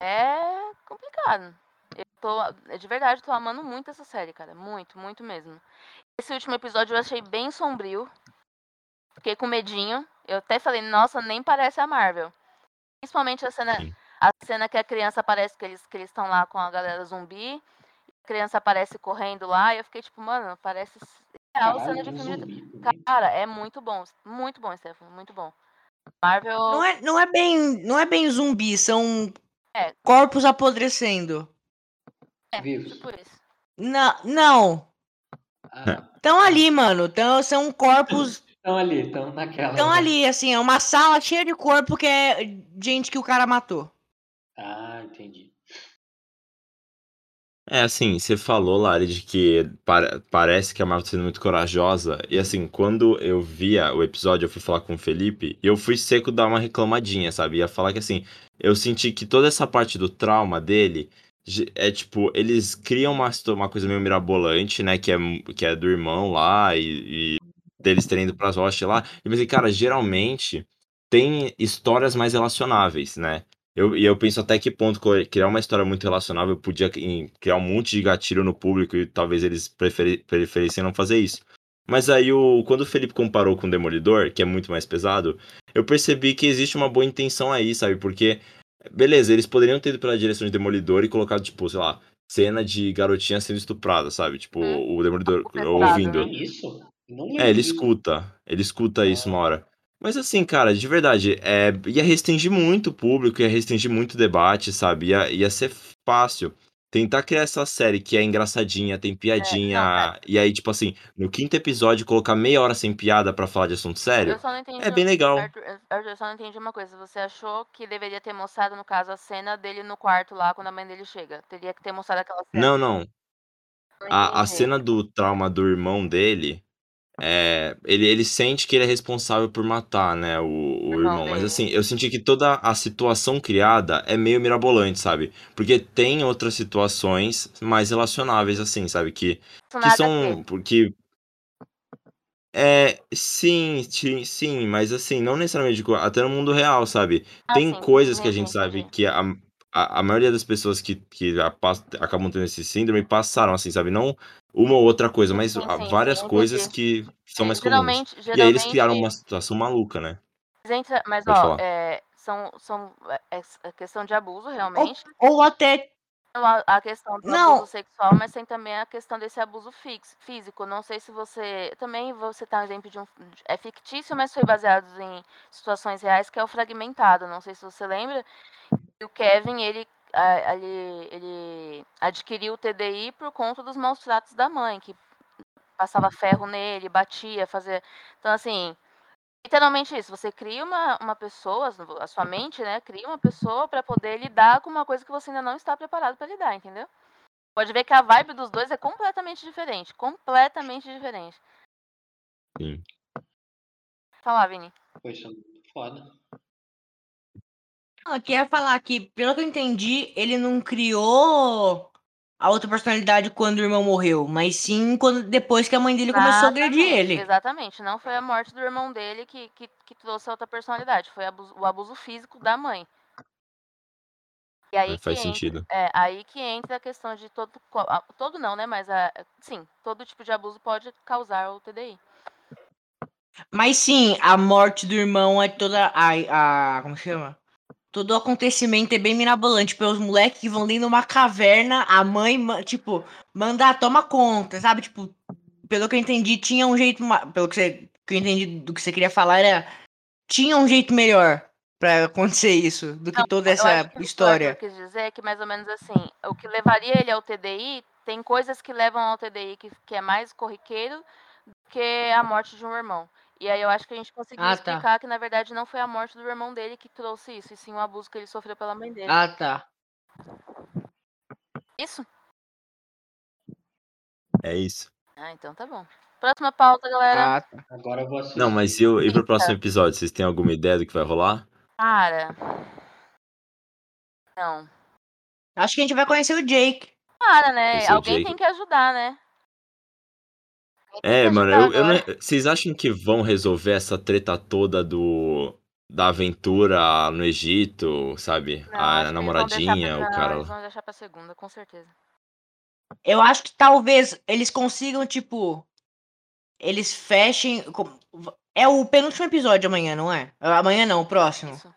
é complicado. Eu tô, é de verdade, tô amando muito essa série, cara. Muito, muito mesmo. Esse último episódio eu achei bem sombrio. Fiquei com medinho. Eu até falei, nossa, nem parece a Marvel. Principalmente a cena, a cena que a criança aparece que eles que eles estão lá com a galera zumbi. A criança aparece correndo lá e eu fiquei tipo, mano, parece real cena de filme. Cara, é muito bom. Muito bom, Stefano. Muito bom. Marvel. Não é, não é bem, não é bem zumbi, são É. corpos apodrecendo. É, Vivos. tipo isso. Não, não. Ah, Estão ali, mano. Tão, são corpos. estão ali, estão naquela. Estão né? ali, assim, é uma sala cheia de corpo que é gente que o cara matou. Ah, entendi. É, assim, você falou, Lari, de que pare- parece que a Marvel tá sendo muito corajosa. E assim, quando eu via o episódio, eu fui falar com o Felipe, e eu fui seco dar uma reclamadinha, sabe? Ia falar que assim, eu senti que toda essa parte do trauma dele é tipo, eles criam uma, uma coisa meio mirabolante, né? Que é, que é do irmão lá e, e deles terem ido pras rochas lá. E mas, assim, cara, geralmente tem histórias mais relacionáveis, né? Eu, e eu penso até que ponto criar uma história muito relacionável podia criar um monte de gatilho no público e talvez eles preferi- preferissem não fazer isso. Mas aí, o, quando o Felipe comparou com o Demolidor, que é muito mais pesado, eu percebi que existe uma boa intenção aí, sabe? Porque, beleza, eles poderiam ter ido pela direção de Demolidor e colocado, tipo, sei lá, cena de garotinha sendo estuprada, sabe? Tipo, Hum. o Demolidor Pesado, ouvindo. né? Isso? Não É, ele escuta. Ele escuta isso uma hora. Mas assim, cara, de verdade, é, ia restringir muito o público, ia restringir muito o debate, sabe? Ia, ia ser fácil. Tentar criar essa série que é engraçadinha, tem piadinha, e aí, tipo assim, no quinto episódio, colocar meia hora sem piada pra falar de assunto sério, Eu só não entendi. é bem legal. Arthur, Arthur, eu só não entendi uma coisa. Você achou que deveria ter mostrado, no caso, a cena dele no quarto lá quando a mãe dele chega? Teria que ter mostrado aquela cena. Não, não. Não A, a cena do trauma do irmão dele, é, ele, ele sente que ele é responsável por matar, né, o, o irmão irmão. Mas assim, eu senti que toda a situação criada é meio mirabolante, sabe? Porque tem outras situações mais relacionáveis, assim, sabe? Que, que são. Porque. É, sim, sim, mas assim, não necessariamente co- até no mundo real, sabe? Ah, Tem sim, coisas que a gente sabe que a, a, a maioria das pessoas que, que a- acabam tendo esse síndrome passaram, assim, sabe? Não uma ou outra coisa, mas sim, há sim, várias sim, coisas que são É, mais comuns. geralmente, E aí eles criaram uma situação maluca, né? mas entra, mas Pode ó, falar. é, são, são é, é questão de abuso Ou, realmente. ou até. a, a questão do Não. abuso sexual, mas tem também a questão desse abuso fix, físico. Não sei se você. Também vou citar um exemplo de um. É fictício, mas foi baseado em situações reais, que é o fragmentado. Não sei se você lembra. E o Kevin, ele, ele, ele adquiriu o TDI por conta dos maus tratos da mãe, que passava ferro nele, batia, fazia. Então, assim. Literalmente isso, você cria uma, uma pessoa, a sua mente, né? Cria uma pessoa para poder lidar com uma coisa que você ainda não está preparado para lidar, entendeu? Pode ver que a vibe dos dois é completamente diferente. Completamente diferente. Sim. Fala, Vini. Poxa, foda. Eu queria falar que, pelo que eu entendi, ele não criou a outra personalidade quando o irmão morreu, mas sim quando, depois que a mãe dele começou a agredir Exatamente, ele. Exatamente. Não foi a morte do irmão dele que, que, que trouxe a outra personalidade. Foi abuso- o abuso físico da mãe. E aí É, que faz entra, sentido. é, aí que entra a questão de todo. Todo não, né? Mas a, sim, todo tipo de abuso pode causar o TDI. Mas sim, a morte do irmão é toda a, a como chama? Todo o acontecimento é bem mirabolante pelos moleques que vão dentro de uma caverna, a mãe, tipo, manda, toma conta, sabe? Tipo, pelo que eu entendi, tinha um jeito, pelo que, você, que eu entendi do que você queria falar, era tinha um jeito melhor pra acontecer isso do que Não, toda eu essa que o que o história. Arthur quis dizer é que mais ou menos assim, o que levaria ele ao TDI, tem coisas que levam ao TDI que, que é mais corriqueiro do que a morte de um irmão. E aí eu acho que a gente conseguiu Ah, tá. explicar que na verdade não foi a morte do irmão dele que trouxe isso, e sim o abuso que ele sofreu pela mãe dele. Ah, tá. Isso? É isso. Ah, então tá bom. Próxima pauta, galera. Ah, tá. Agora eu vou assistir. Não, mas e, o- e pro próximo episódio? Vocês têm alguma ideia do que vai rolar? Cara. Não. Acho que a gente vai conhecer o Jake. Para, né? Alguém Jake. tem que ajudar, né? É, mano, eu, eu não- vocês acham que vão resolver essa treta toda do da aventura no Egito, sabe? Não, a namoradinha, pra, o cara. Eles vão deixar pra segunda, com certeza. Eu acho que talvez eles consigam, tipo. Eles fechem. com- É o penúltimo episódio amanhã, não é? Amanhã não, o próximo. Isso.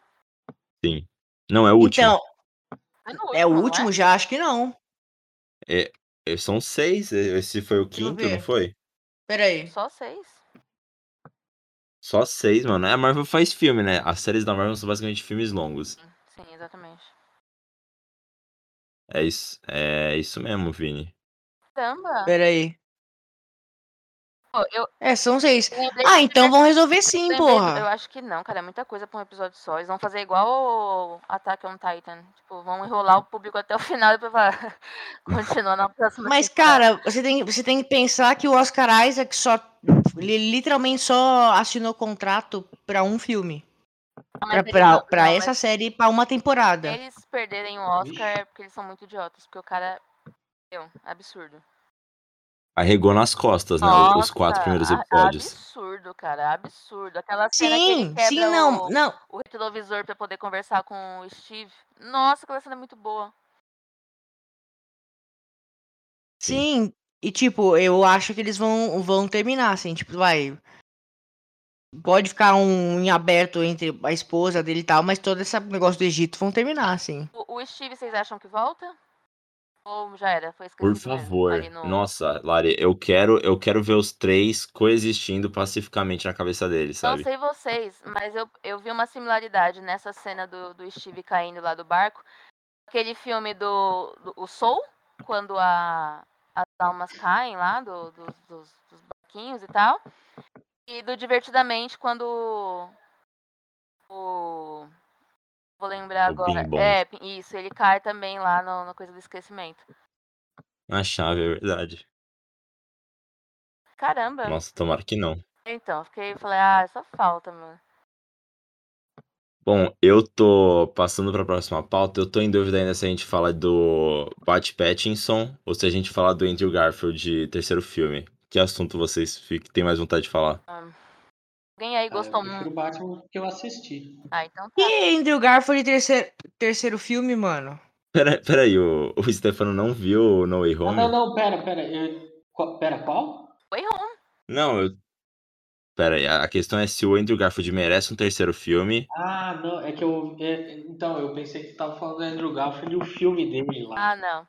Sim. Não, é o último. Então, no é o último já? Acho que não. É, são seis. Esse foi o quinto, não foi? Pera aí. Só seis. Só seis, mano. É, A Marvel faz filme, né? As séries da Marvel são basicamente filmes longos. Sim, exatamente. É isso, é isso mesmo, Vini. Caramba! Pera aí. Pô, eu É, são seis. Ah, então vão resolver sim, lembrei- Eu porra. acho que não, cara. É muita coisa pra um episódio só. Eles vão fazer igual o Attack on Titan. Tipo, vão enrolar o público até o final e depois falar. Continua na próxima Mas, temporada. cara, você tem, você tem que pensar que o Oscar Isaac só. Ele literalmente só assinou contrato pra um filme. Mas Pra, pra, não- pra não, essa série, pra uma temporada. Eles perderem o Oscar é porque eles são muito idiotas. Porque o cara. Meu, absurdo. Arregou nas costas, né? Os quatro primeiros episódios. Absurdo, cara. Absurdo. Aquela cena que ele Sim, quebra sim, não, o, não. o retrovisor pra poder conversar com o Steve. Nossa, aquela cena é muito boa. Sim, e tipo, eu acho que eles vão, vão terminar, assim, tipo, vai. Pode ficar um em aberto entre a esposa dele e tal, mas todo esse negócio do Egito vão terminar, assim. O, o Steve, vocês acham que volta? Ou já era? Foi Por esquecido favor. no- Nossa, Lari, eu quero, eu quero ver os três coexistindo pacificamente na cabeça deles, Não sabe? sei vocês, mas eu, eu vi uma similaridade nessa cena do, do Steve caindo lá do barco. Aquele filme do, do o Soul, quando a, as almas caem lá do, do- dos, dos barquinhos e tal. E do Divertidamente, quando o. Vou lembrar O agora. Bing Bong. É, isso, ele cai também lá no, na coisa do esquecimento. Na chave, é verdade. Caramba! Nossa, tomara que não. Então, fiquei, falei, ah, só falta, mano. Bom, eu tô passando pra próxima pauta. Eu tô em dúvida ainda se a gente fala do Pat Pattinson ou se a gente fala do Andrew Garfield de terceiro filme. Que assunto vocês têm mais vontade de falar? Alguém aí gostou eu prefiro muito? o Batman que eu assisti. Ah, então tá. E Andrew Garfield terceiro, terceiro filme, mano? Pera, pera aí, o, o Stefano não viu o No Way Não, Home? não, não, pera, pera. eu- qual- pera, qual? Way Home. Não, eu. Pera aí, a questão é se o Andrew Garfield merece um terceiro filme. Ah, não, é que eu. é, então, eu pensei que tu tava falando do Andrew Garfield e o filme dele lá, Ah, não.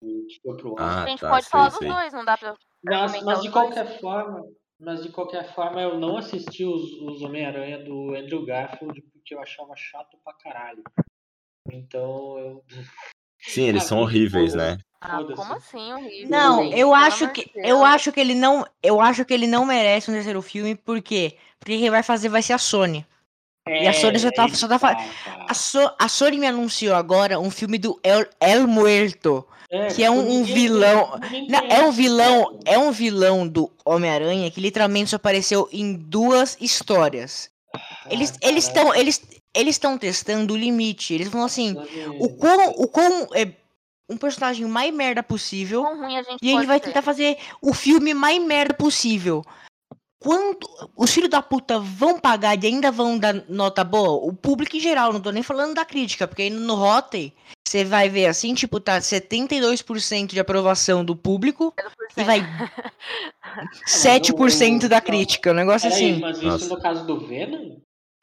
que foi pro. Ah, a gente tá, pode sei, falar dos sei. dois, não dá pra. Mas, mas de dois? qualquer forma, mas de qualquer forma eu não assisti os, os Homem-Aranha do Andrew Garfield porque eu achava chato pra caralho. Então eu. Sim, eles Ah, são horríveis, né? Ah, como assim, horrível? Não, gente? eu acho que eu acho que ele não, eu acho que ele não merece um terceiro filme, por quê? Porque quem vai fazer vai ser a Sony. E a Sony só tá- É, só tá fa- tá, A, So- a Sony me anunciou agora um filme do El, El Muerto, que é um- um ninguém- vilão- ninguém Não, é um vilão, é um vilão do Homem-Aranha que literalmente só apareceu em duas histórias. Eles Ah, eles caralho. estão eles eles estão testando o limite. Eles vão assim, o quão o quão é um personagem mais merda possível a gente e ele pode vai ser? tentar fazer o filme mais merda possível. Quando os filhos da puta vão pagar e ainda vão dar nota boa, o público em geral, não tô nem falando da crítica, porque ainda no Rotten você vai ver assim, tipo, tá 72% de aprovação do público e vai 7% da crítica, um negócio Peraí, assim. mas isso Nossa. no caso do Venom?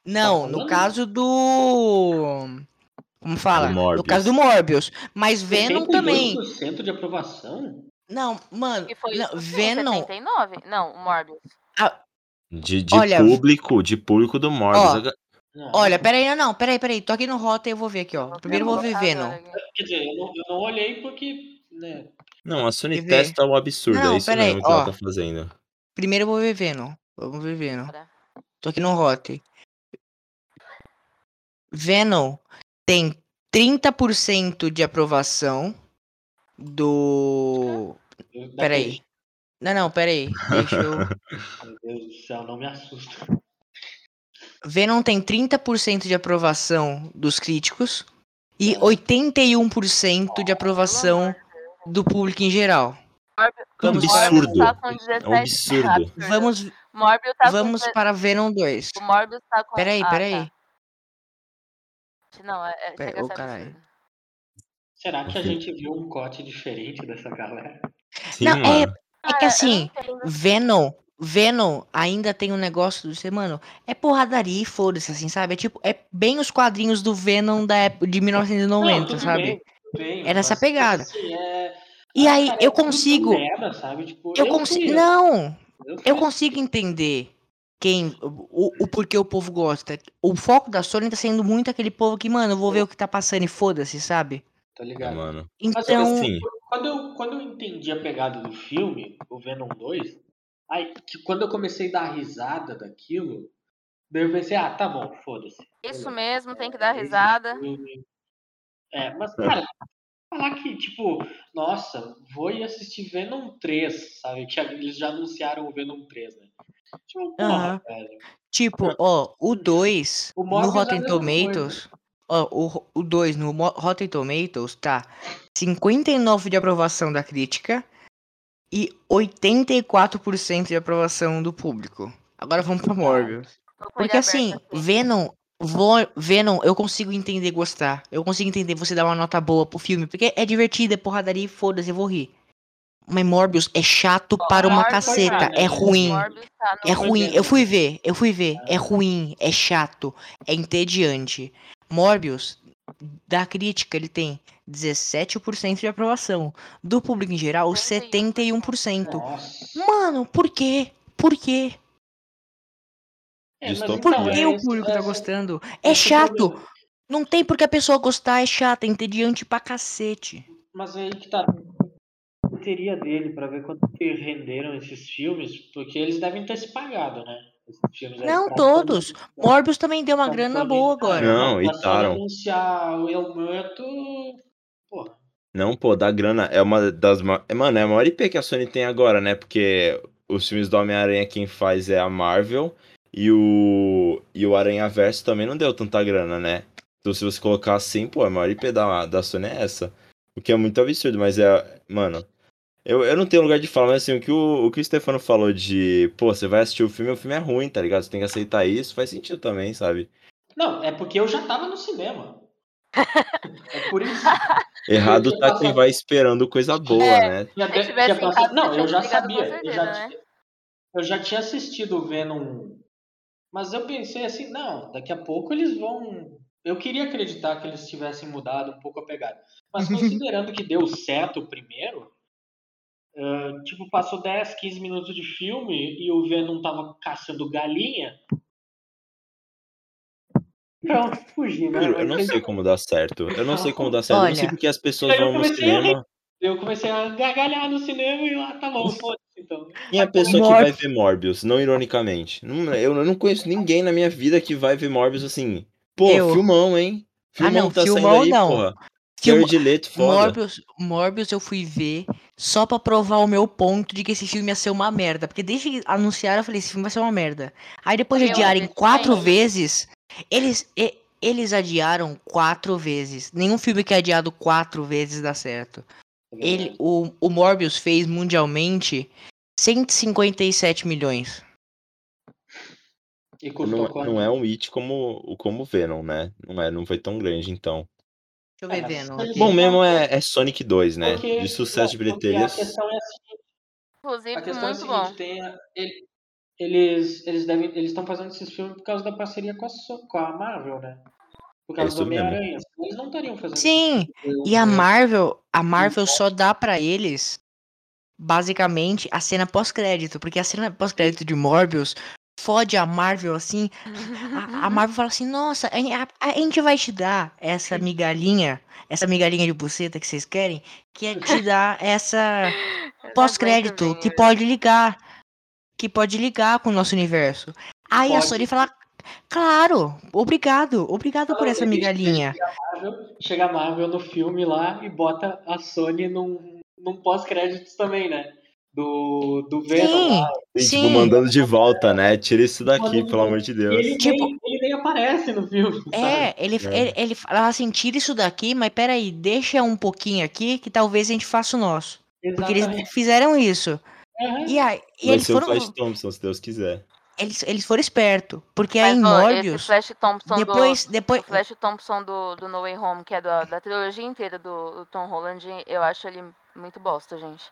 Não, tá no caso do. Como fala? No Morbius. caso do Morbius. Mas Venom também. 72% de aprovação? Não, mano. Que foi não, Venom. 79? Não, o De, de Olha, público, de público do Morbius. Ó, Não. Olha, peraí, não, não, peraí, peraí. Tô aqui no Rotten eu vou ver aqui, ó. Primeiro eu vou ver Venom. Quer dizer, eu não, eu não olhei porque. Né, Não, a Sony testa o absurdo, Não, é isso pera aí, mesmo que ela ó. tá fazendo. Primeiro eu vou ver Venom. Vamos ver Venom. Tô aqui no Rotten. Venom tem 30% de aprovação do. Peraí. Não, não, peraí. Deixa eu. Meu Deus do céu, não me assusta. Venom tem 30% de aprovação dos críticos e 81% de aprovação do público em geral. Vamos tá com É um 17 absurdo. Vamos, Morbius tá vamos com... para Venom 2. O Morbius tá com... Peraí, ah, peraí. tá. Não, é, é, Pera- caralho. absurdo. Será que a gente viu um corte diferente dessa galera? Sim, Não, é- mano. É que Cara, eu assim. Venom, Venom ainda tem um negócio de ser, mano, é porradaria e foda-se, assim, sabe? É tipo, é bem os quadrinhos do Venom da época de 1990, Não, sabe? bem, bem, Era essa mas, pegada. assim, é- E aí cara, eu é consigo, merda, sabe? Tipo, eu fui consigo, não, eu eu consigo entender quem, o, o porquê o povo gosta. O foco da Sony tá sendo muito aquele povo que, mano, eu vou ver o que tá passando e foda-se, sabe? Tá É, ligado? mano. Mas Então, assim, quando eu, quando eu entendi a pegada do filme, o Venom 2, aí, que quando eu comecei a dar risada daquilo, daí eu pensei, ah, tá bom, foda-se. Isso mesmo, tem que É dar risada. É, mas, cara, falar que, tipo, nossa, vou ir assistir Venom 3, sabe? Que eles já anunciaram o Venom 3, né? Tipo, porra, velho. tipo, ó, o 2 O no é Rotten. Tomatoes, ó, o, o 2 no Rotten Tomatoes tá 59 de aprovação da crítica e 84% de aprovação do público. Agora vamos pro Morbius. Porque assim, aqui. Venom, vo- Venom, eu consigo entender gostar. Eu consigo entender você dar uma nota boa pro filme. Porque é divertido, é porradaria e foda-se, eu vou rir. Mas Morbius é chato para uma caceta. É ruim. Tá É ruim. Eu fui ver, eu fui ver. É ruim, é chato, é entediante. Morbius, da crítica, ele tem 17% de aprovação. Do público em geral, 71%. Nossa. Mano, por quê? Por quê? É, Distopia. Por então, que é o público tá essa- gostando? É esse chato. problema. Não tem porque a pessoa gostar, é chato, é entediante pra cacete. Mas aí que tá. A teoria dele pra ver quanto que renderam esses filmes, porque eles devem ter se pagado, né? Não pra todos. Sony- Morbius também deu uma pra grana boa agora. Não, pra e taram. anunciar o Elmanto. Porra. Não, pô, da grana é uma das. é, Mano, é a maior IP que a Sony tem agora, né? Porque os filmes do Homem-Aranha quem faz é a Marvel e o. E o Aranha Verso também não deu tanta grana, né? Então se você colocar assim, pô, a maior IP da, da Sony é essa. O que é muito absurdo, mas é. Mano. Eu, eu não tenho lugar de falar, mas assim, o que o, o que o Stefano falou de, pô, você vai assistir o filme, o filme é ruim, tá ligado? Você tem que aceitar isso, faz sentido também, sabe? Não, é porque eu já tava no cinema. é por isso. Errado tinha tá quem vai esperando coisa boa, É. né? Tinha, Se eu tinha passado- Não, eu já tinha sabia. Eu já, certeza, ti- eu já tinha assistido o Venom. Mas eu pensei assim, não, daqui a pouco eles vão. Eu queria acreditar que eles tivessem mudado um pouco a pegada. Mas considerando que deu certo o primeiro, ah, tipo, passou 10, 15 minutos de filme e o Venom tava caçando galinha. Pronto, fugi, né? Eu não sei como dar certo. Eu não sei como dar certo. Eu não sei Olha, porque as pessoas vão no comecei a cinema. Eu comecei a gargalhar no cinema e ah, tá bom, foda-se então. Quem é a pessoa que vai ver Morbius? Não ironicamente. Não- eu, não conheço ninguém na minha vida que vai ver Morbius assim. Pô, Eu. filmão, hein? Ah, Filmão não, tá filmão saindo aí, não. porra. Filma- Leto, foda. Morbius, Morbius eu fui ver só pra provar o meu ponto de que esse filme ia ser uma merda. Porque desde que anunciaram eu falei, esse filme vai ser uma merda. Aí depois de adiarem quatro também. vezes, eles, e- eles adiaram quatro vezes. Nenhum filme que é adiado quatro vezes dá certo. Ele, o, o Morbius fez mundialmente 157 milhões. E Não, quanto? não é um hit como, como Venom, né? Não, é, não foi tão grande, então. Deixa eu É, ver, mas vendo. aqui. Bom Sim. mesmo é, é Sonic 2, né? Porque- De sucesso de bilheterias. A questão é a seguinte, Inclusive, a questão é a seguinte bom. tem a- ele- eles eles devem eles estão fazendo esses filmes por causa da parceria com a, com a Marvel, né? Por causa É do. Homem-Aranha. Eles não estariam fazendo Sim, esses E a. Marvel, a Marvel só dá pra eles basicamente a cena pós-crédito, porque a cena pós-crédito de Morbius fode a Marvel assim. A, a Marvel fala assim: "Nossa, a, a- a gente vai te dar essa migalhinha, essa migalhinha de buceta que vocês querem, que é te dar essa pós-crédito que pode ligar, que pode ligar com o nosso universo". Aí a Pode. Sony fala: "Claro, obrigado, obrigado por Não, essa migalhinha". Marvel, chega a Marvel no filme lá e bota a Sony num, num pós-créditos também, né? Do, do Venom Sim, lá. E, tipo, sim. mandando de volta, né? Tira isso daqui, Mandando pelo amor de Deus. ele, Tipo- nem, ele nem aparece no filme. É, ele, É. ele, ele fala assim, tira isso daqui, mas peraí, deixa um pouquinho aqui que talvez a gente faça o nosso. Porque eles Exatamente. fizeram isso. Aham. E aí, e Vai eles ser o foram, Flash Thompson, se Deus quiser. eles, eles foram espertos. Porque aí em Morbius, esse Flash Thompson depois, do... depois, O Flash Thompson do, do No Way Home, que é da, da trilogia inteira do, do Tom Holland, eu acho ele muito bosta, gente.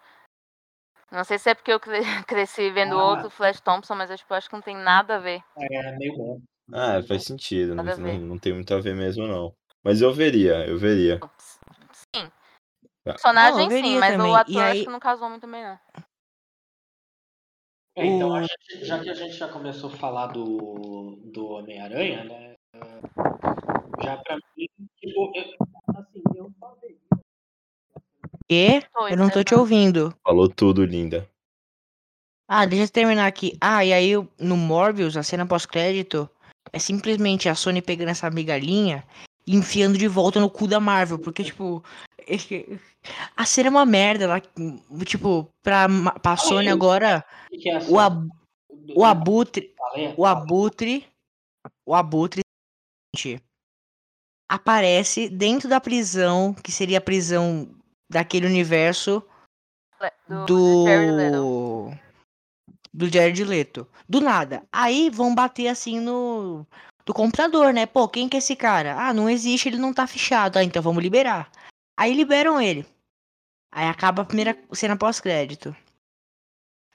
Não sei se é porque eu cre- cresci vendo Ah. outro Flash Thompson, mas eu tipo, acho que não tem nada a ver. É meio bom. Ah, faz sentido. Não, não, não tem muito a ver mesmo, não. Mas eu veria, eu veria. Sim. Tá. Personagem Não, sim, mas também. o ator E acho aí- que não casou muito bem, não. É, então, O- a gente- já que a gente já começou a falar do, do Homem-Aranha, né? é, Já pra mim, tipo, eu, assim, eu só veria. E? Oi, Eu não tô te Stefano. ouvindo. Falou tudo, linda. Ah, deixa eu terminar aqui. Ah, e aí no Morbius, a cena pós-crédito é simplesmente a Sony pegando essa migalhinha e enfiando de volta no cu da Marvel. Porque, tipo, a cena é uma merda. Ela, tipo, pra, Ma- pra Sony agora, O é ab- o Abutre. O Abutre. O Abutre. gente, Aparece dentro da prisão, que seria a prisão daquele universo Do, do Jared Leto. do. Do Jared Leto. Do nada. Aí vão bater assim no. Do computador, né? Pô, quem que é esse cara? Ah, não existe, ele não tá fichado. Ah, então vamos liberar. Aí liberam ele. Aí acaba a primeira cena pós-crédito.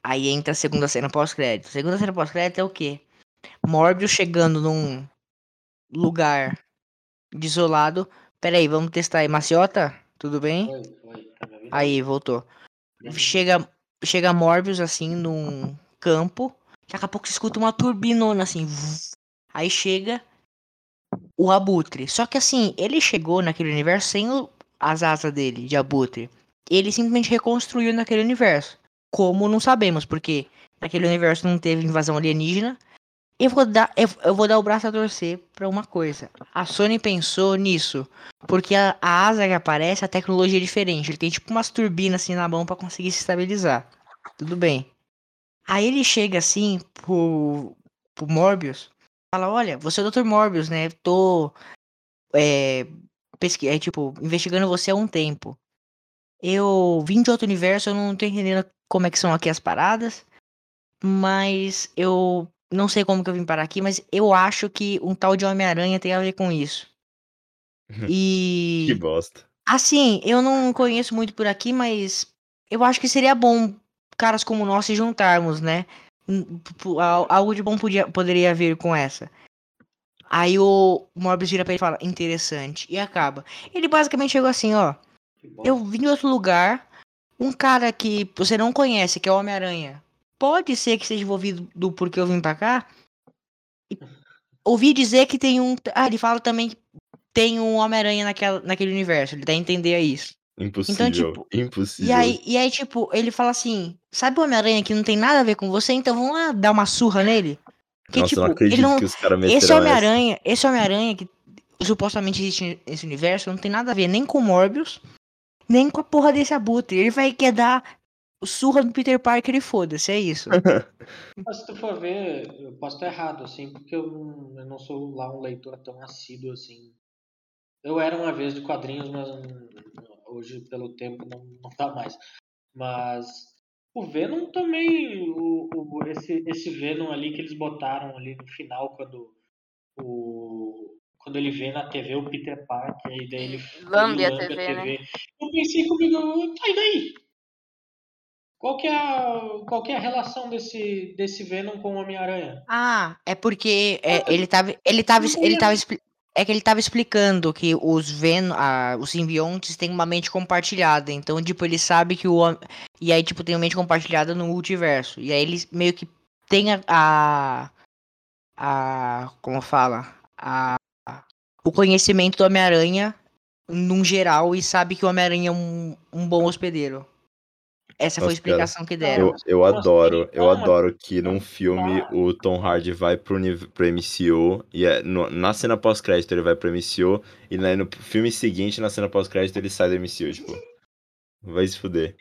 Aí entra a segunda cena pós-crédito. Segunda cena pós-crédito é o quê? Morbius chegando num lugar desolado. Pera aí, vamos testar aí. Maciota? Tudo bem? Oi, oi, tá? Aí, voltou. Chega, chega Morbius assim num campo. Daqui a pouco você escuta uma turbinona assim. Aí chega o Abutre. Só que assim, ele chegou naquele universo sem o- as asas dele, de Abutre. Ele simplesmente reconstruiu naquele universo. Como não sabemos, porque naquele universo não teve invasão alienígena. Eu vou dar, eu, vou dar o braço a torcer pra uma coisa. A Sony pensou nisso. Porque a, a asa que aparece, a tecnologia é diferente. Ele tem tipo umas turbinas assim na mão pra conseguir se estabilizar. Tudo bem. Aí ele chega assim pro, pro Morbius. Fala, olha, você é o Dr. Morbius, né? Tô é, pesqui é, tipo, investigando você há um tempo. Eu vim de outro universo, eu não tô entendendo como é que são aqui as paradas. Mas eu não sei como que eu vim parar aqui, mas eu acho que um tal de Homem-Aranha tem a ver com isso. E. Que bosta. Assim, eu não conheço muito por aqui, mas eu acho que seria bom caras como nós se juntarmos, né? Algo de bom podia, poderia vir com essa. Aí o Morbius vira pra ele e fala, interessante, e acaba. Ele basicamente chegou assim, ó. Eu vim de outro lugar, um cara que você não conhece, que é o Homem-Aranha. Pode ser que seja envolvido do porquê eu vim pra cá. E ouvi dizer que tem um. Ah, ele fala também que tem um Homem-Aranha naquela- naquele universo. Ele dá a entender isso. Impossível. tipo, Impossível. E aí, e aí, tipo, ele fala assim: Sabe o Homem-Aranha que não tem nada a ver com você? Então vamos lá dar uma surra nele? Que, Nossa, tipo, não acredito não. que os caras meteram Esse. Homem-Aranha, esse Homem-Aranha que supostamente existe nesse universo não tem nada a ver nem com o Morbius, nem com a porra desse abutre. Ele vai querer dar surra no Peter Parker e foda-se, é isso. Mas se tu for ver, eu posso estar errado, assim, porque eu não, eu não sou lá um leitor tão assíduo assim. Eu era uma vez de quadrinhos, mas hoje, pelo tempo, não, não dá mais. Mas o Venom também, o, o- esse, esse Venom ali que eles botaram ali no final, quando o. Quando ele vê na TV o Peter Parker, e daí ele, Lambe a TV, né? Eu pensei comigo, tá, e daí? Qual que é a, qual que é a relação desse, desse Venom com o Homem-Aranha? Ah, é porque é, ele tava. Ele tava. Ele tava expli- é que ele tava explicando que os Ven ah, os simbiontes têm uma mente compartilhada. Então, tipo, ele sabe que o hom- E aí, tipo, tem uma mente compartilhada no multiverso. E aí ele meio que tem a. a, a- como fala? A, o conhecimento do Homem-Aranha num geral e sabe que o Homem-Aranha é um, um bom hospedeiro. Essa foi a Nossa, cara. explicação que deram. Eu, eu Nossa, adoro, eu adoro que num filme o Tom Hardy vai pro, pro MCU e é, no- na cena pós-crédito ele vai pro MCU e né, no filme seguinte, na cena pós-crédito, ele sai do MCU, tipo. Vai se fuder.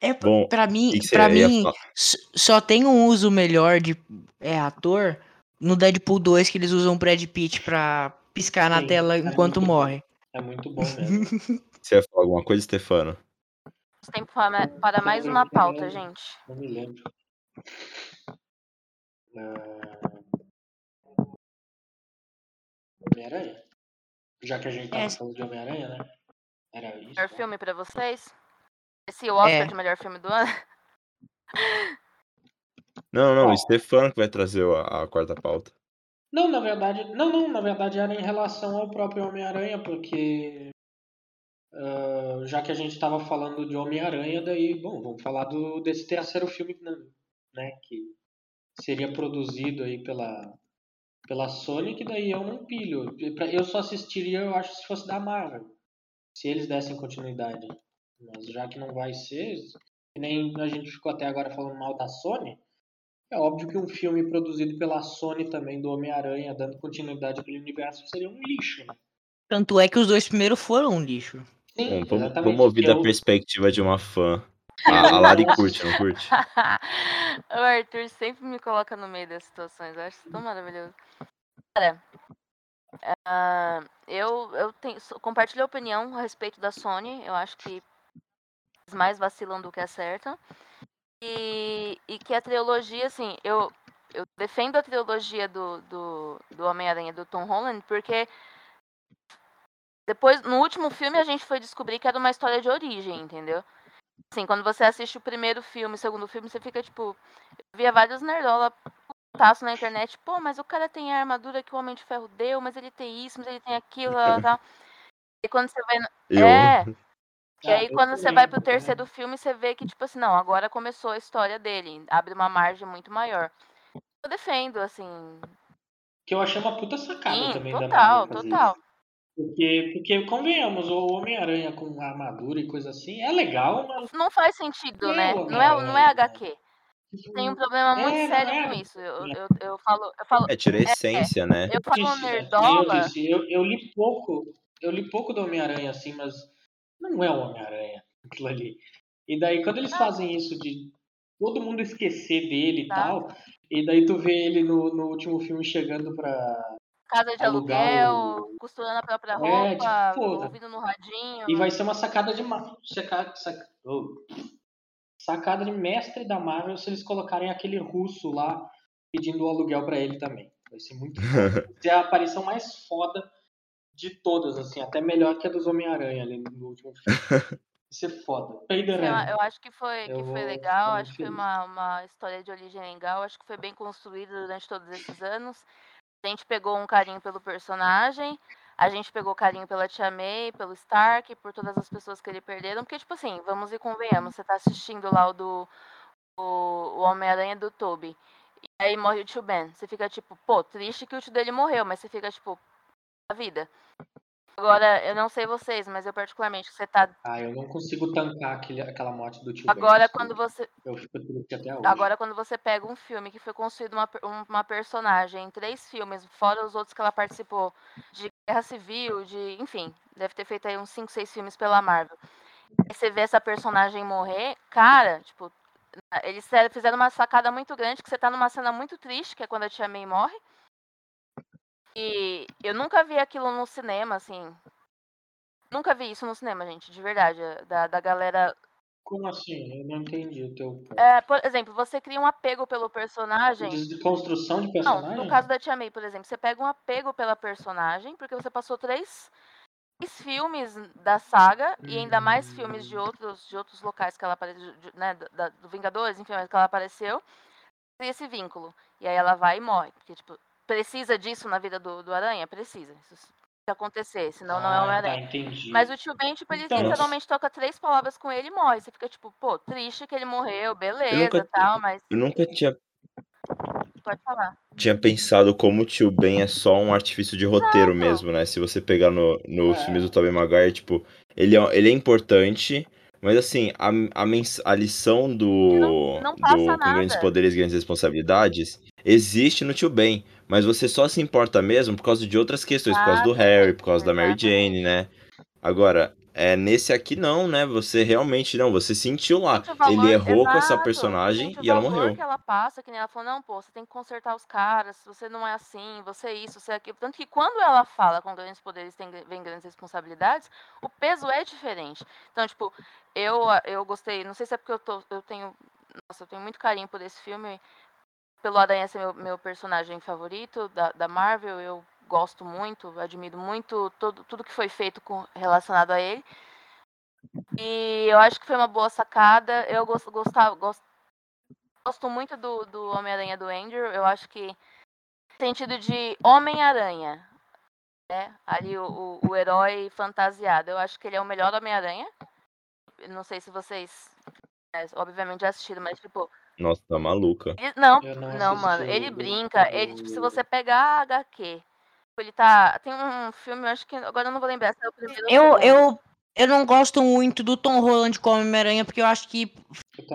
É, Bom, pra mim, que pra mim só tem um uso melhor de é, ator no Deadpool 2 que eles usam o Brad Pitt pra piscar na Sim, tela é enquanto muito bom. morre. É muito bom mesmo. Você ia falar alguma coisa, Stefano? Tempo para para mais uma pauta, gente. Não me lembro. Ah, Homem-Aranha? Já que a gente tava É. falando de Homem-Aranha, né? Era isso. Melhor né? filme pra vocês? Esse Oscar É. de melhor filme do ano? Não, não, o Stefan que vai trazer a, a quarta pauta. Não, na verdade, não, não, na verdade era em relação ao próprio Homem-Aranha, porque já que a gente estava falando de Homem-Aranha, daí, bom, vamos falar do, desse terceiro filme, né, né, que seria produzido aí pela, pela Sony, que daí eu não pilho. Eu só assistiria, eu acho, se fosse da Marvel, se eles dessem continuidade. Mas já que não vai ser, nem a gente ficou até agora falando mal da Sony, é óbvio que um filme produzido pela Sony também, do Homem-Aranha, dando continuidade àquele universo, seria um lixo, né? Tanto é que os dois primeiros foram um lixo. Sim, Bom, vamos, vamos ouvir da Eu- perspectiva de uma fã. A, a Lari curte, não curte? o Arthur sempre me coloca no meio das situações. Eu acho isso tão maravilhoso. Cara, ah, eu, eu tenho, compartilho a opinião a respeito da Sony. Eu acho que eles mais vacilam do que acertam. E, e que a trilogia, assim, eu, eu defendo a trilogia do, do, do Homem-Aranha do Tom Holland, porque depois, no último filme, a gente foi descobrir que era uma história de origem, entendeu? Assim, quando você assiste o primeiro filme, o segundo filme, você fica tipo. Via vários nerdola putaço na internet, pô, mas o cara tem a armadura que o Homem de Ferro deu, mas ele tem isso, mas ele tem aquilo, tal, tal. E quando você vai. no- Eu, É, e Ah, aí quando você vai pro terceiro filme, você vê que, tipo assim, não, agora começou a história dele. Abre uma margem muito maior. Eu defendo, assim. Que eu achei uma puta sacada Sim, também da total, Marvel fazer total. Porque, porque, convenhamos, o Homem-Aranha com armadura e coisa assim é legal, mas. Não faz sentido, é né? Não é, não é? HQ. Tem um problema muito É, sério é. com isso. Eu, eu, eu falo, eu falo, é, tira a essência, né? eu falo é, nerdola. Eu, disse, eu, eu li pouco, eu li pouco do Homem-Aranha, assim, mas não é o Homem-Aranha aquilo ali. E daí quando eles fazem isso de todo mundo esquecer dele e Tá. tal, e daí tu vê ele no, no último filme chegando pra. Casa de aluguel, o- costurando a própria É, roupa, tipo, pô, ouvindo no radinho. E vai ser uma sacada de ma- saca- saca- oh. sacada de mestre da Marvel se eles colocarem aquele russo lá pedindo o aluguel pra ele também. Vai ser muito foda. Vai ser a aparição mais foda de todas, assim, até melhor que a dos Homem-Aranha ali no último filme. Vai ser foda. Payder Eu, acho que foi, que Eu foi legal, acho que foi uma, uma história de origem legal, acho que foi bem construída durante todos esses anos. A gente pegou um carinho pelo personagem, a gente pegou carinho pela Tia May, pelo Stark, por todas as pessoas que ele perderam, porque, tipo assim, vamos e convenhamos, você tá assistindo lá o do o, o Homem-Aranha do Toby, e aí morre o tio Ben. Você fica tipo, pô, triste que o tio dele morreu, mas você fica tipo, a vida. Agora, eu não sei vocês, mas eu particularmente, você tá. Ah, eu não consigo tancar aquele, aquela morte do tio Agora, desculpa. quando você. Eu fico triste até hoje. Agora, quando você pega um filme que foi construído uma, um- uma personagem em três filmes, fora os outros que ela participou, de Guerra Civil, de. Enfim, deve ter feito aí uns 5, 6 filmes pela Marvel. E você vê essa personagem morrer, cara, tipo, eles fizeram- fizeram uma sacada muito grande, que você tá numa cena muito triste, que é quando a Tia May morre. E eu nunca vi aquilo no cinema, assim. Nunca vi isso no cinema, gente, de verdade. Da, da galera Como assim? Eu não entendi o teu ponto. É, por exemplo, você cria um apego pelo personagem. De construção de Não, personagem? no caso da Tia May, por exemplo, você pega um apego pela personagem, porque você passou três, três filmes da saga, e ainda mais filmes de outros, de outros locais que ela apareceu, de- né, da- do Vingadores, enfim, que ela apareceu, tem esse vínculo. E aí ela vai e morre. Porque, tipo, precisa disso na vida do, do Aranha? Precisa. Isso acontecer, senão não é Ah, uma tá, aranha. entendi. Mas o tio Ben, tipo, ele Então- literalmente toca três palavras com ele e morre. Você fica, tipo, pô, triste que ele morreu, beleza, nunca- tal, mas Eu nunca tinha, pode falar. tinha pensado como o tio Ben é só um artifício de roteiro mesmo, né? Se você pegar no, no É. filme do Tobey Maguire, tipo, ele é, ele é importante, mas assim, a, a, mens- a lição do, Não- não passa do. Grandes Poderes, Grandes Responsabilidades existe no tio Ben, mas você só se importa mesmo por causa de outras questões, por causa do Harry, por causa da Mary Jane, né? Agora, é, nesse aqui não, né? Você realmente não, você sentiu lá. Valor- ele errou com essa exato. personagem e ela morreu. que ela passa, que nem ela falou, não, pô, você tem que consertar os caras, você não é assim, você é isso, você é aquilo. Tanto que quando ela fala com grandes poderes tem, vem grandes responsabilidades, o peso é diferente. Então, tipo, eu, eu gostei, não sei se é porque eu, tô, eu tenho. Nossa, eu tenho muito carinho por esse filme. Pelo Aranha ser meu, meu personagem favorito da, da Marvel, eu gosto muito, admiro muito todo, tudo que foi feito com, relacionado a ele. E eu acho que foi uma boa sacada. Eu gosto, gostava, gost, gosto muito do, do Homem-Aranha do Andrew. Eu acho que sentido de Homem-Aranha, né? Ali o, o, o, herói fantasiado. Eu acho que ele é o melhor Homem-Aranha. Não sei se vocês, é, obviamente, já assistiram, mas tipo. Nossa, tá maluca. Ele, não, não, não mano. Ele brinca. Ele, tipo, se você pegar a HQ, ele tá. Tem um filme, eu acho que. Agora eu não vou lembrar se é o primeiro. Eu, eu, eu não gosto muito do Tom Holland como Homem-Aranha, porque eu acho que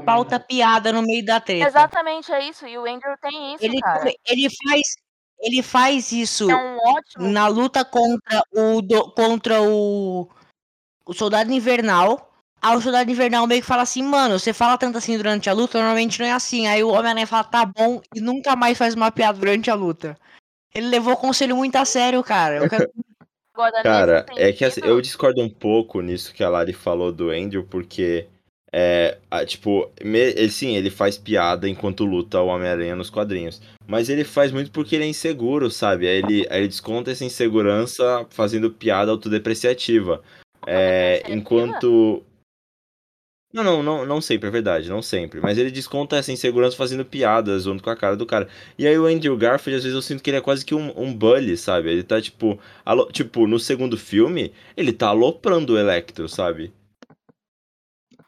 falta não. piada no meio da treta. Exatamente, é isso. E o Andrew tem isso, ele, cara. Ele faz, ele faz isso é um ótimo... na luta contra o, do, contra o, o Soldado Invernal. Aí o Soldado Invernal meio que fala assim, mano, você fala tanto assim durante a luta, normalmente não é assim. Aí o Homem-Aranha fala, tá bom, e nunca mais faz uma piada durante a luta. Ele levou o conselho muito a sério, cara. Eu quero Agora, Cara, é que assim, eu discordo um pouco nisso que a Lari falou do Andrew, porque é, tipo, me, ele, sim, ele faz piada enquanto luta o Homem-Aranha nos quadrinhos. Mas ele faz muito porque ele é inseguro, sabe? Aí ele, aí ele desconta essa insegurança fazendo piada autodepreciativa. É, enquanto. Não, não, não, não sempre, é verdade, não sempre. Mas ele desconta essa insegurança fazendo piadas, zoando com a cara do cara. E aí o Andrew Garfield, às vezes eu sinto que ele é quase que um, um bully, sabe? Ele tá, tipo, alo... tipo, no segundo filme, ele tá aloprando o Electro, sabe?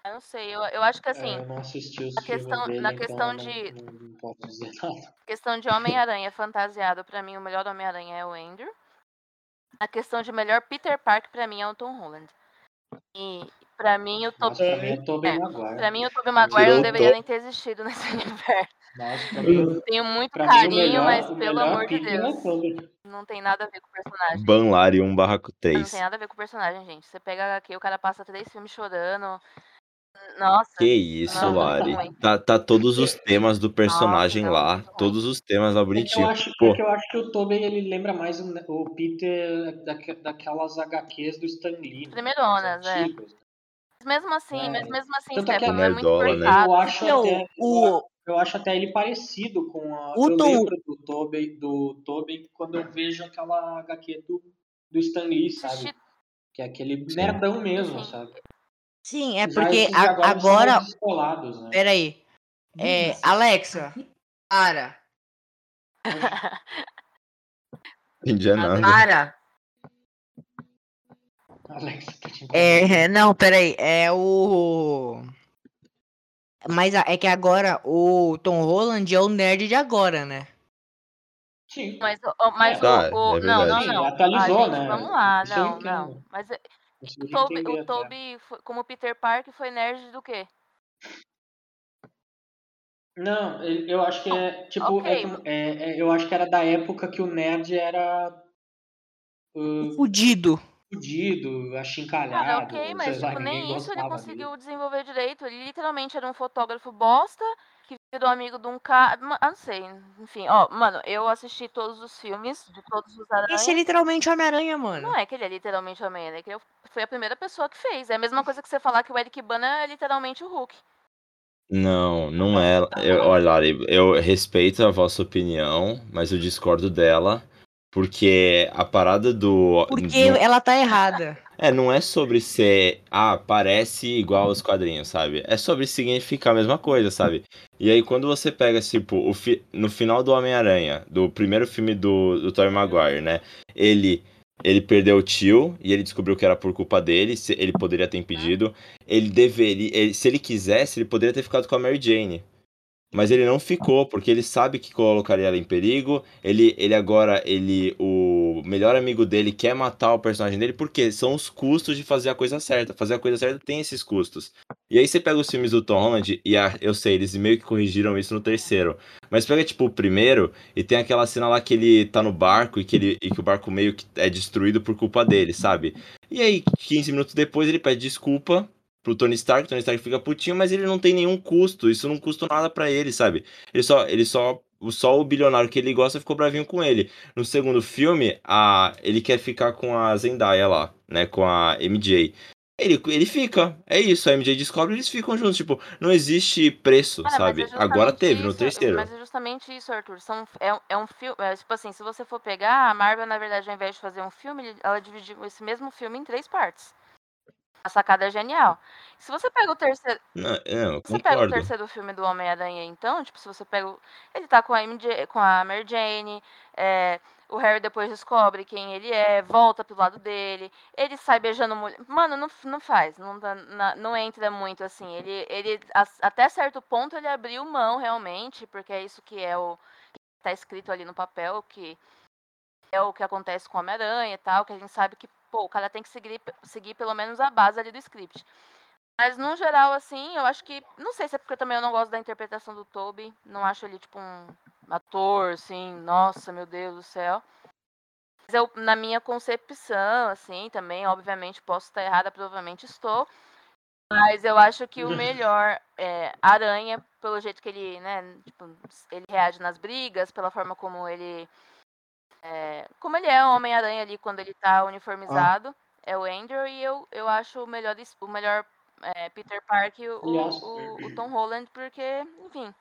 Eu não sei, eu, eu acho que assim. É, eu não assisti os na questão, dele, na então questão não, de. Não, não posso dizer nada. questão de Homem-Aranha fantasiado, pra mim, o melhor Homem-Aranha é o Andrew. Na questão de melhor Peter Park, pra mim, é o Tom Holland. E pra mim o Tobey. Pra mim, o é, Maguire. Pra mim o Tobey Maguire não deveria nem ter existido nesse universo. Nossa, mim, Tenho muito carinho, melhor, mas pelo amor de Deus. Não tem nada a ver com o personagem. Banlarium barraco 3. Não tem nada a ver com o personagem, gente. Você pega aqui, o cara passa três filmes chorando. Nossa. Que isso, nossa, Lari. Tá, tá todos os temas do personagem nossa, lá. Todos os temas lá bonitinho. É que eu acho, é que, eu acho que o Tobey ele lembra mais o, o Peter daquelas HQs do Stan Lee. Primeironas, é. Mesmo assim, é. mas mesmo assim, Tanto Stefan, é, é muito cortado. Eu acho, eu, até, o... eu acho até ele parecido com a. O eu Tom... lembro do Tobey, do Tobey quando eu vejo aquela HQ do, do Stan Lee, sabe? Que é aquele Sim. nerdão mesmo, Sim. sabe? Sim, é porque já, agora. agora... Descolados, né? Peraí. É, Alexa, para. Entendi nada. Para. Alexa, tá te É, não, peraí. É o. Mas é que agora o Tom Holland é o nerd de agora, né? Sim. Mas, mas Tá, o, o- é não, não, não. Sim, atualizou, Ah, gente, né? Vamos lá, Isso não, não. Mas é- Consegui o Toby, entender o. Toby, foi- como Peter Parker, foi nerd do quê? Não, eu acho que é tipo, Ok. é como- é- é- eu acho que era da época que o nerd era uh, Fudido. Fudido, Cara, achincalhado, ok, sei mas lá, tipo, nem isso ele conseguiu dele. desenvolver direito. Ele literalmente era um fotógrafo bosta, que virou amigo de um cara. Ah, não sei. Enfim, ó, mano, eu assisti todos os filmes de todos os aranhas. Esse é literalmente Homem-Aranha, mano. Não é que ele é literalmente o Homem-Aranha, é que ele foi a primeira pessoa que fez. É a mesma coisa que você falar que o Eric Bana é literalmente o Hulk. Não, não é. Eu, olha, Lari, eu respeito a vossa opinião, mas eu discordo dela. Porque a parada do. Porque não- ela tá errada. É, não é sobre ser. Ah, parece igual aos quadrinhos, sabe? É sobre significar a mesma coisa, sabe? E aí, quando você pega, tipo, o fi- no final do Homem-Aranha, do primeiro filme do, do Tobey Maguire, né? Ele. Ele perdeu o tio e ele descobriu que era por culpa dele, se- ele poderia ter impedido. Ele deveria. ele- se ele quisesse, ele poderia ter ficado com a Mary Jane. Mas ele não ficou, porque ele sabe que colocaria ela em perigo. Ele, ele agora, ele, o melhor amigo dele quer matar o personagem dele, porque são os custos de fazer a coisa certa. Fazer a coisa certa tem esses custos. E aí você pega os filmes do Tom Holland, e a- eu sei, eles meio que corrigiram isso no terceiro. Mas pega, tipo, o primeiro, e tem aquela cena lá que ele tá no barco, e que, ele, e que o barco meio que é destruído por culpa dele, sabe? E aí, 15 minutos depois, ele pede desculpa pro Tony Stark, o Tony Stark fica putinho, mas ele não tem nenhum custo, isso não custa nada pra ele, sabe? Ele só, ele só, só o bilionário que ele gosta ficou bravinho com ele. No segundo filme, a, ele quer ficar com a Zendaya lá, né, com a MJ. Ele, ele fica, é isso, a MJ descobre e eles ficam juntos, tipo, não existe preço, Cara, sabe? é Agora teve no isso, terceiro. Mas é justamente isso, Arthur. São, é, um- é um filme. tipo assim, se você for pegar, a Marvel, na verdade, ao invés de fazer um filme, ela dividiu esse mesmo filme em três partes. A sacada é genial. Se você pega o terceiro. Não, é, eu Se você pega o terceiro filme do Homem-Aranha, então, tipo, se você pega. o- Ele tá com a, MJ, com a Mary Jane, é, o Harry depois descobre quem ele é, volta pro lado dele, ele sai beijando mulher. Mano, não, não faz, não, na- não entra muito assim. Ele, ele, até certo ponto, ele abriu mão realmente, porque é isso que é o. que tá escrito ali no papel, que é o que acontece com Homem-Aranha e tal, que a gente sabe que, pô, o cara tem que seguir, seguir pelo menos a base ali do script. Mas no geral, assim, eu acho que. Não sei se é porque também eu não gosto da interpretação do Toby. Não acho ele, tipo, um ator, assim, nossa, meu Deus do céu. Mas eu, na minha concepção, assim, também, obviamente, posso estar errada, provavelmente estou. Mas eu acho que o melhor é Aranha, pelo jeito que ele, né, tipo, ele reage nas brigas, pela forma como ele. É, como ele é o Homem-Aranha ali quando ele tá uniformizado, é o Andrew, e eu, eu acho o melhor, o melhor é, Peter Parker o, o, o Tom Holland, porque, enfim.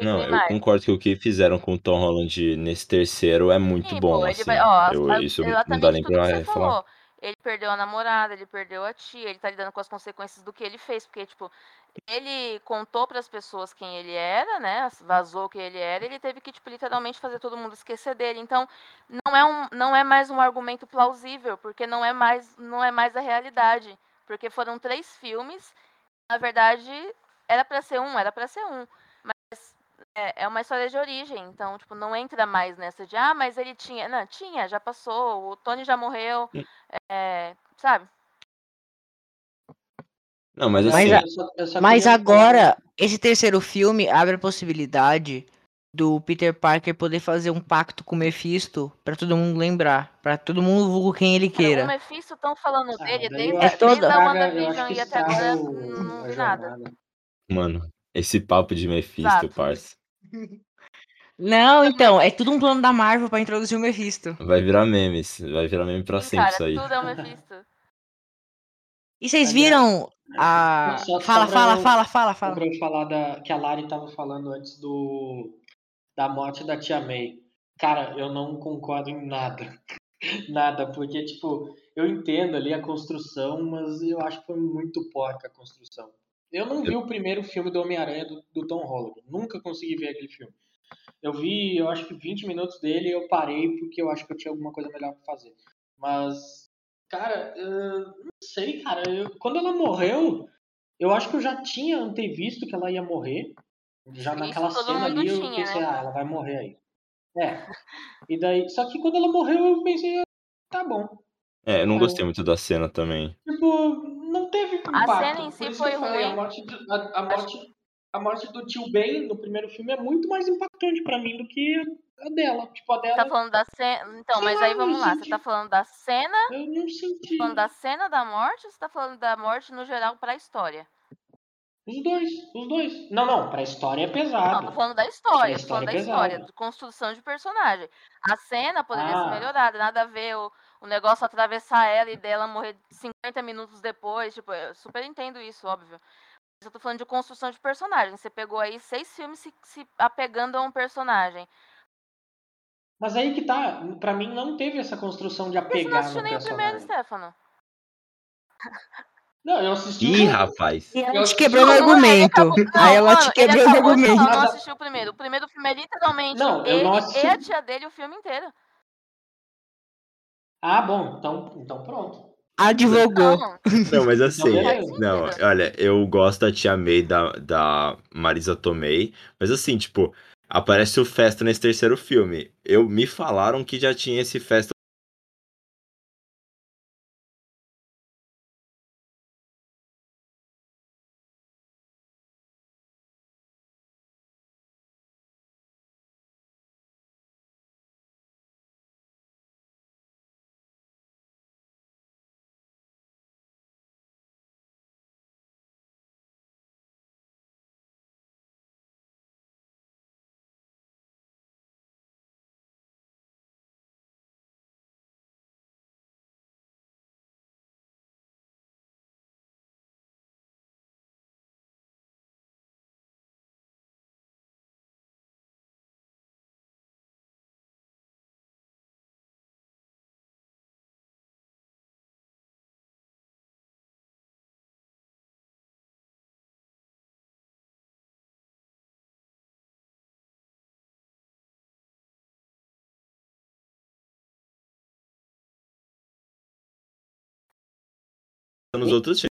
Não, eu mais. concordo que o que fizeram com o Tom Holland nesse terceiro é muito Sim, bom, assim. vai, ó, Eu- isso não dá nem pra você falar. falou. Ele perdeu a namorada, ele perdeu a tia, ele tá lidando com as consequências do que ele fez, porque, tipo, ele contou para as pessoas quem ele era, né? Vazou quem ele era, ele teve que, tipo, literalmente fazer todo mundo esquecer dele. Então, não é, um, não é mais um argumento plausível, porque não é mais, não é mais a realidade. Porque foram três filmes, na verdade, era para ser um, era para ser um. Mas é, é uma história de origem, então, tipo, não entra mais nessa de, ah, mas ele tinha. Não, tinha, já passou, o Tony já morreu, Hum. é, sabe? Não, mas Mas assim, a- Eu só- eu só Mas agora, esse terceiro filme abre a possibilidade do Peter Parker poder fazer um pacto com o Mephisto pra todo mundo lembrar, Pra todo mundo vulgo quem ele Cara, o queira. Mephisto estão falando Ah, dele desde, a- que toda- desde a WandaVision e até agora o- não a vi nada. mano, esse papo de Mephisto, Exato. parça, Não, então, é tudo um plano da Marvel pra introduzir o Mephisto. vai virar memes, vai virar meme pra Sim, sempre cara, isso aí. tudo é o Mephisto. E vocês viram a. Fala, fala, eu- fala, fala, fala. pra eu falar da, que a Lari tava falando antes do da morte da Tia May. Cara, eu não concordo em nada. nada, porque, tipo, eu entendo ali a construção, mas eu acho que foi muito porca a construção. Eu não vi o primeiro filme do Homem-Aranha do, do Tom Holland. Nunca consegui ver aquele filme. Eu vi, eu acho que 20 minutos dele e eu parei porque eu acho que eu tinha alguma coisa melhor pra fazer. Mas, cara, eu não sei, cara. eu- quando ela morreu, eu acho que eu já tinha antevisto que ela ia morrer. Já Isso naquela cena ali eu tinha, pensei, né? ah, ela vai morrer aí. É. E daí, só que quando ela morreu eu pensei, ah, tá bom. É, eu não Eu- gostei muito da cena também. Tipo, não teve A impacto. cena em si foi falei, a ruim. morte, do- a, a morte, a morte do tio Ben no primeiro filme é muito mais impactante pra mim do que a dela. Tipo, a Tá dela falando da cena. Então, Sei mas lá, aí vamos lá. Você senti- tá falando da cena, eu não senti. falando da cena da morte ou você tá falando da morte no geral pra história? Os dois, os dois. Não, não, pra história é Não, pesado. tô falando da história, tô falando da história é história, pesada. de construção de personagem. A cena poderia ser Ah. melhorada, nada a ver o, o negócio atravessar ela e dela morrer 50 minutos depois, tipo, eu super entendo isso, óbvio. Mas eu tô falando de construção de personagem. Você pegou aí seis filmes se, se apegando a um personagem. Mas aí que tá, pra mim não teve essa construção de que você não apegar assistiu nem o primeiro. Stefano? Não, eu assisti o Ih, rapaz. E Eu ela te assisti- quebrou ele argumento. acabou- não, Aí ela te mano, quebrou no acabou de argumento. falar, não Mas a- assistiu o primeiro. O primeiro filme é literalmente Não, eu ele não e assisti. a tia dele o filme inteiro. Ah, bom, então, então pronto. Advogou. Não, Não, mas assim, Não, olha, eu gosto da Tia May da, da Marisa Tomei, mas assim, tipo, aparece o Festa nesse terceiro filme. Eu me falaram que já tinha esse Festa nos outros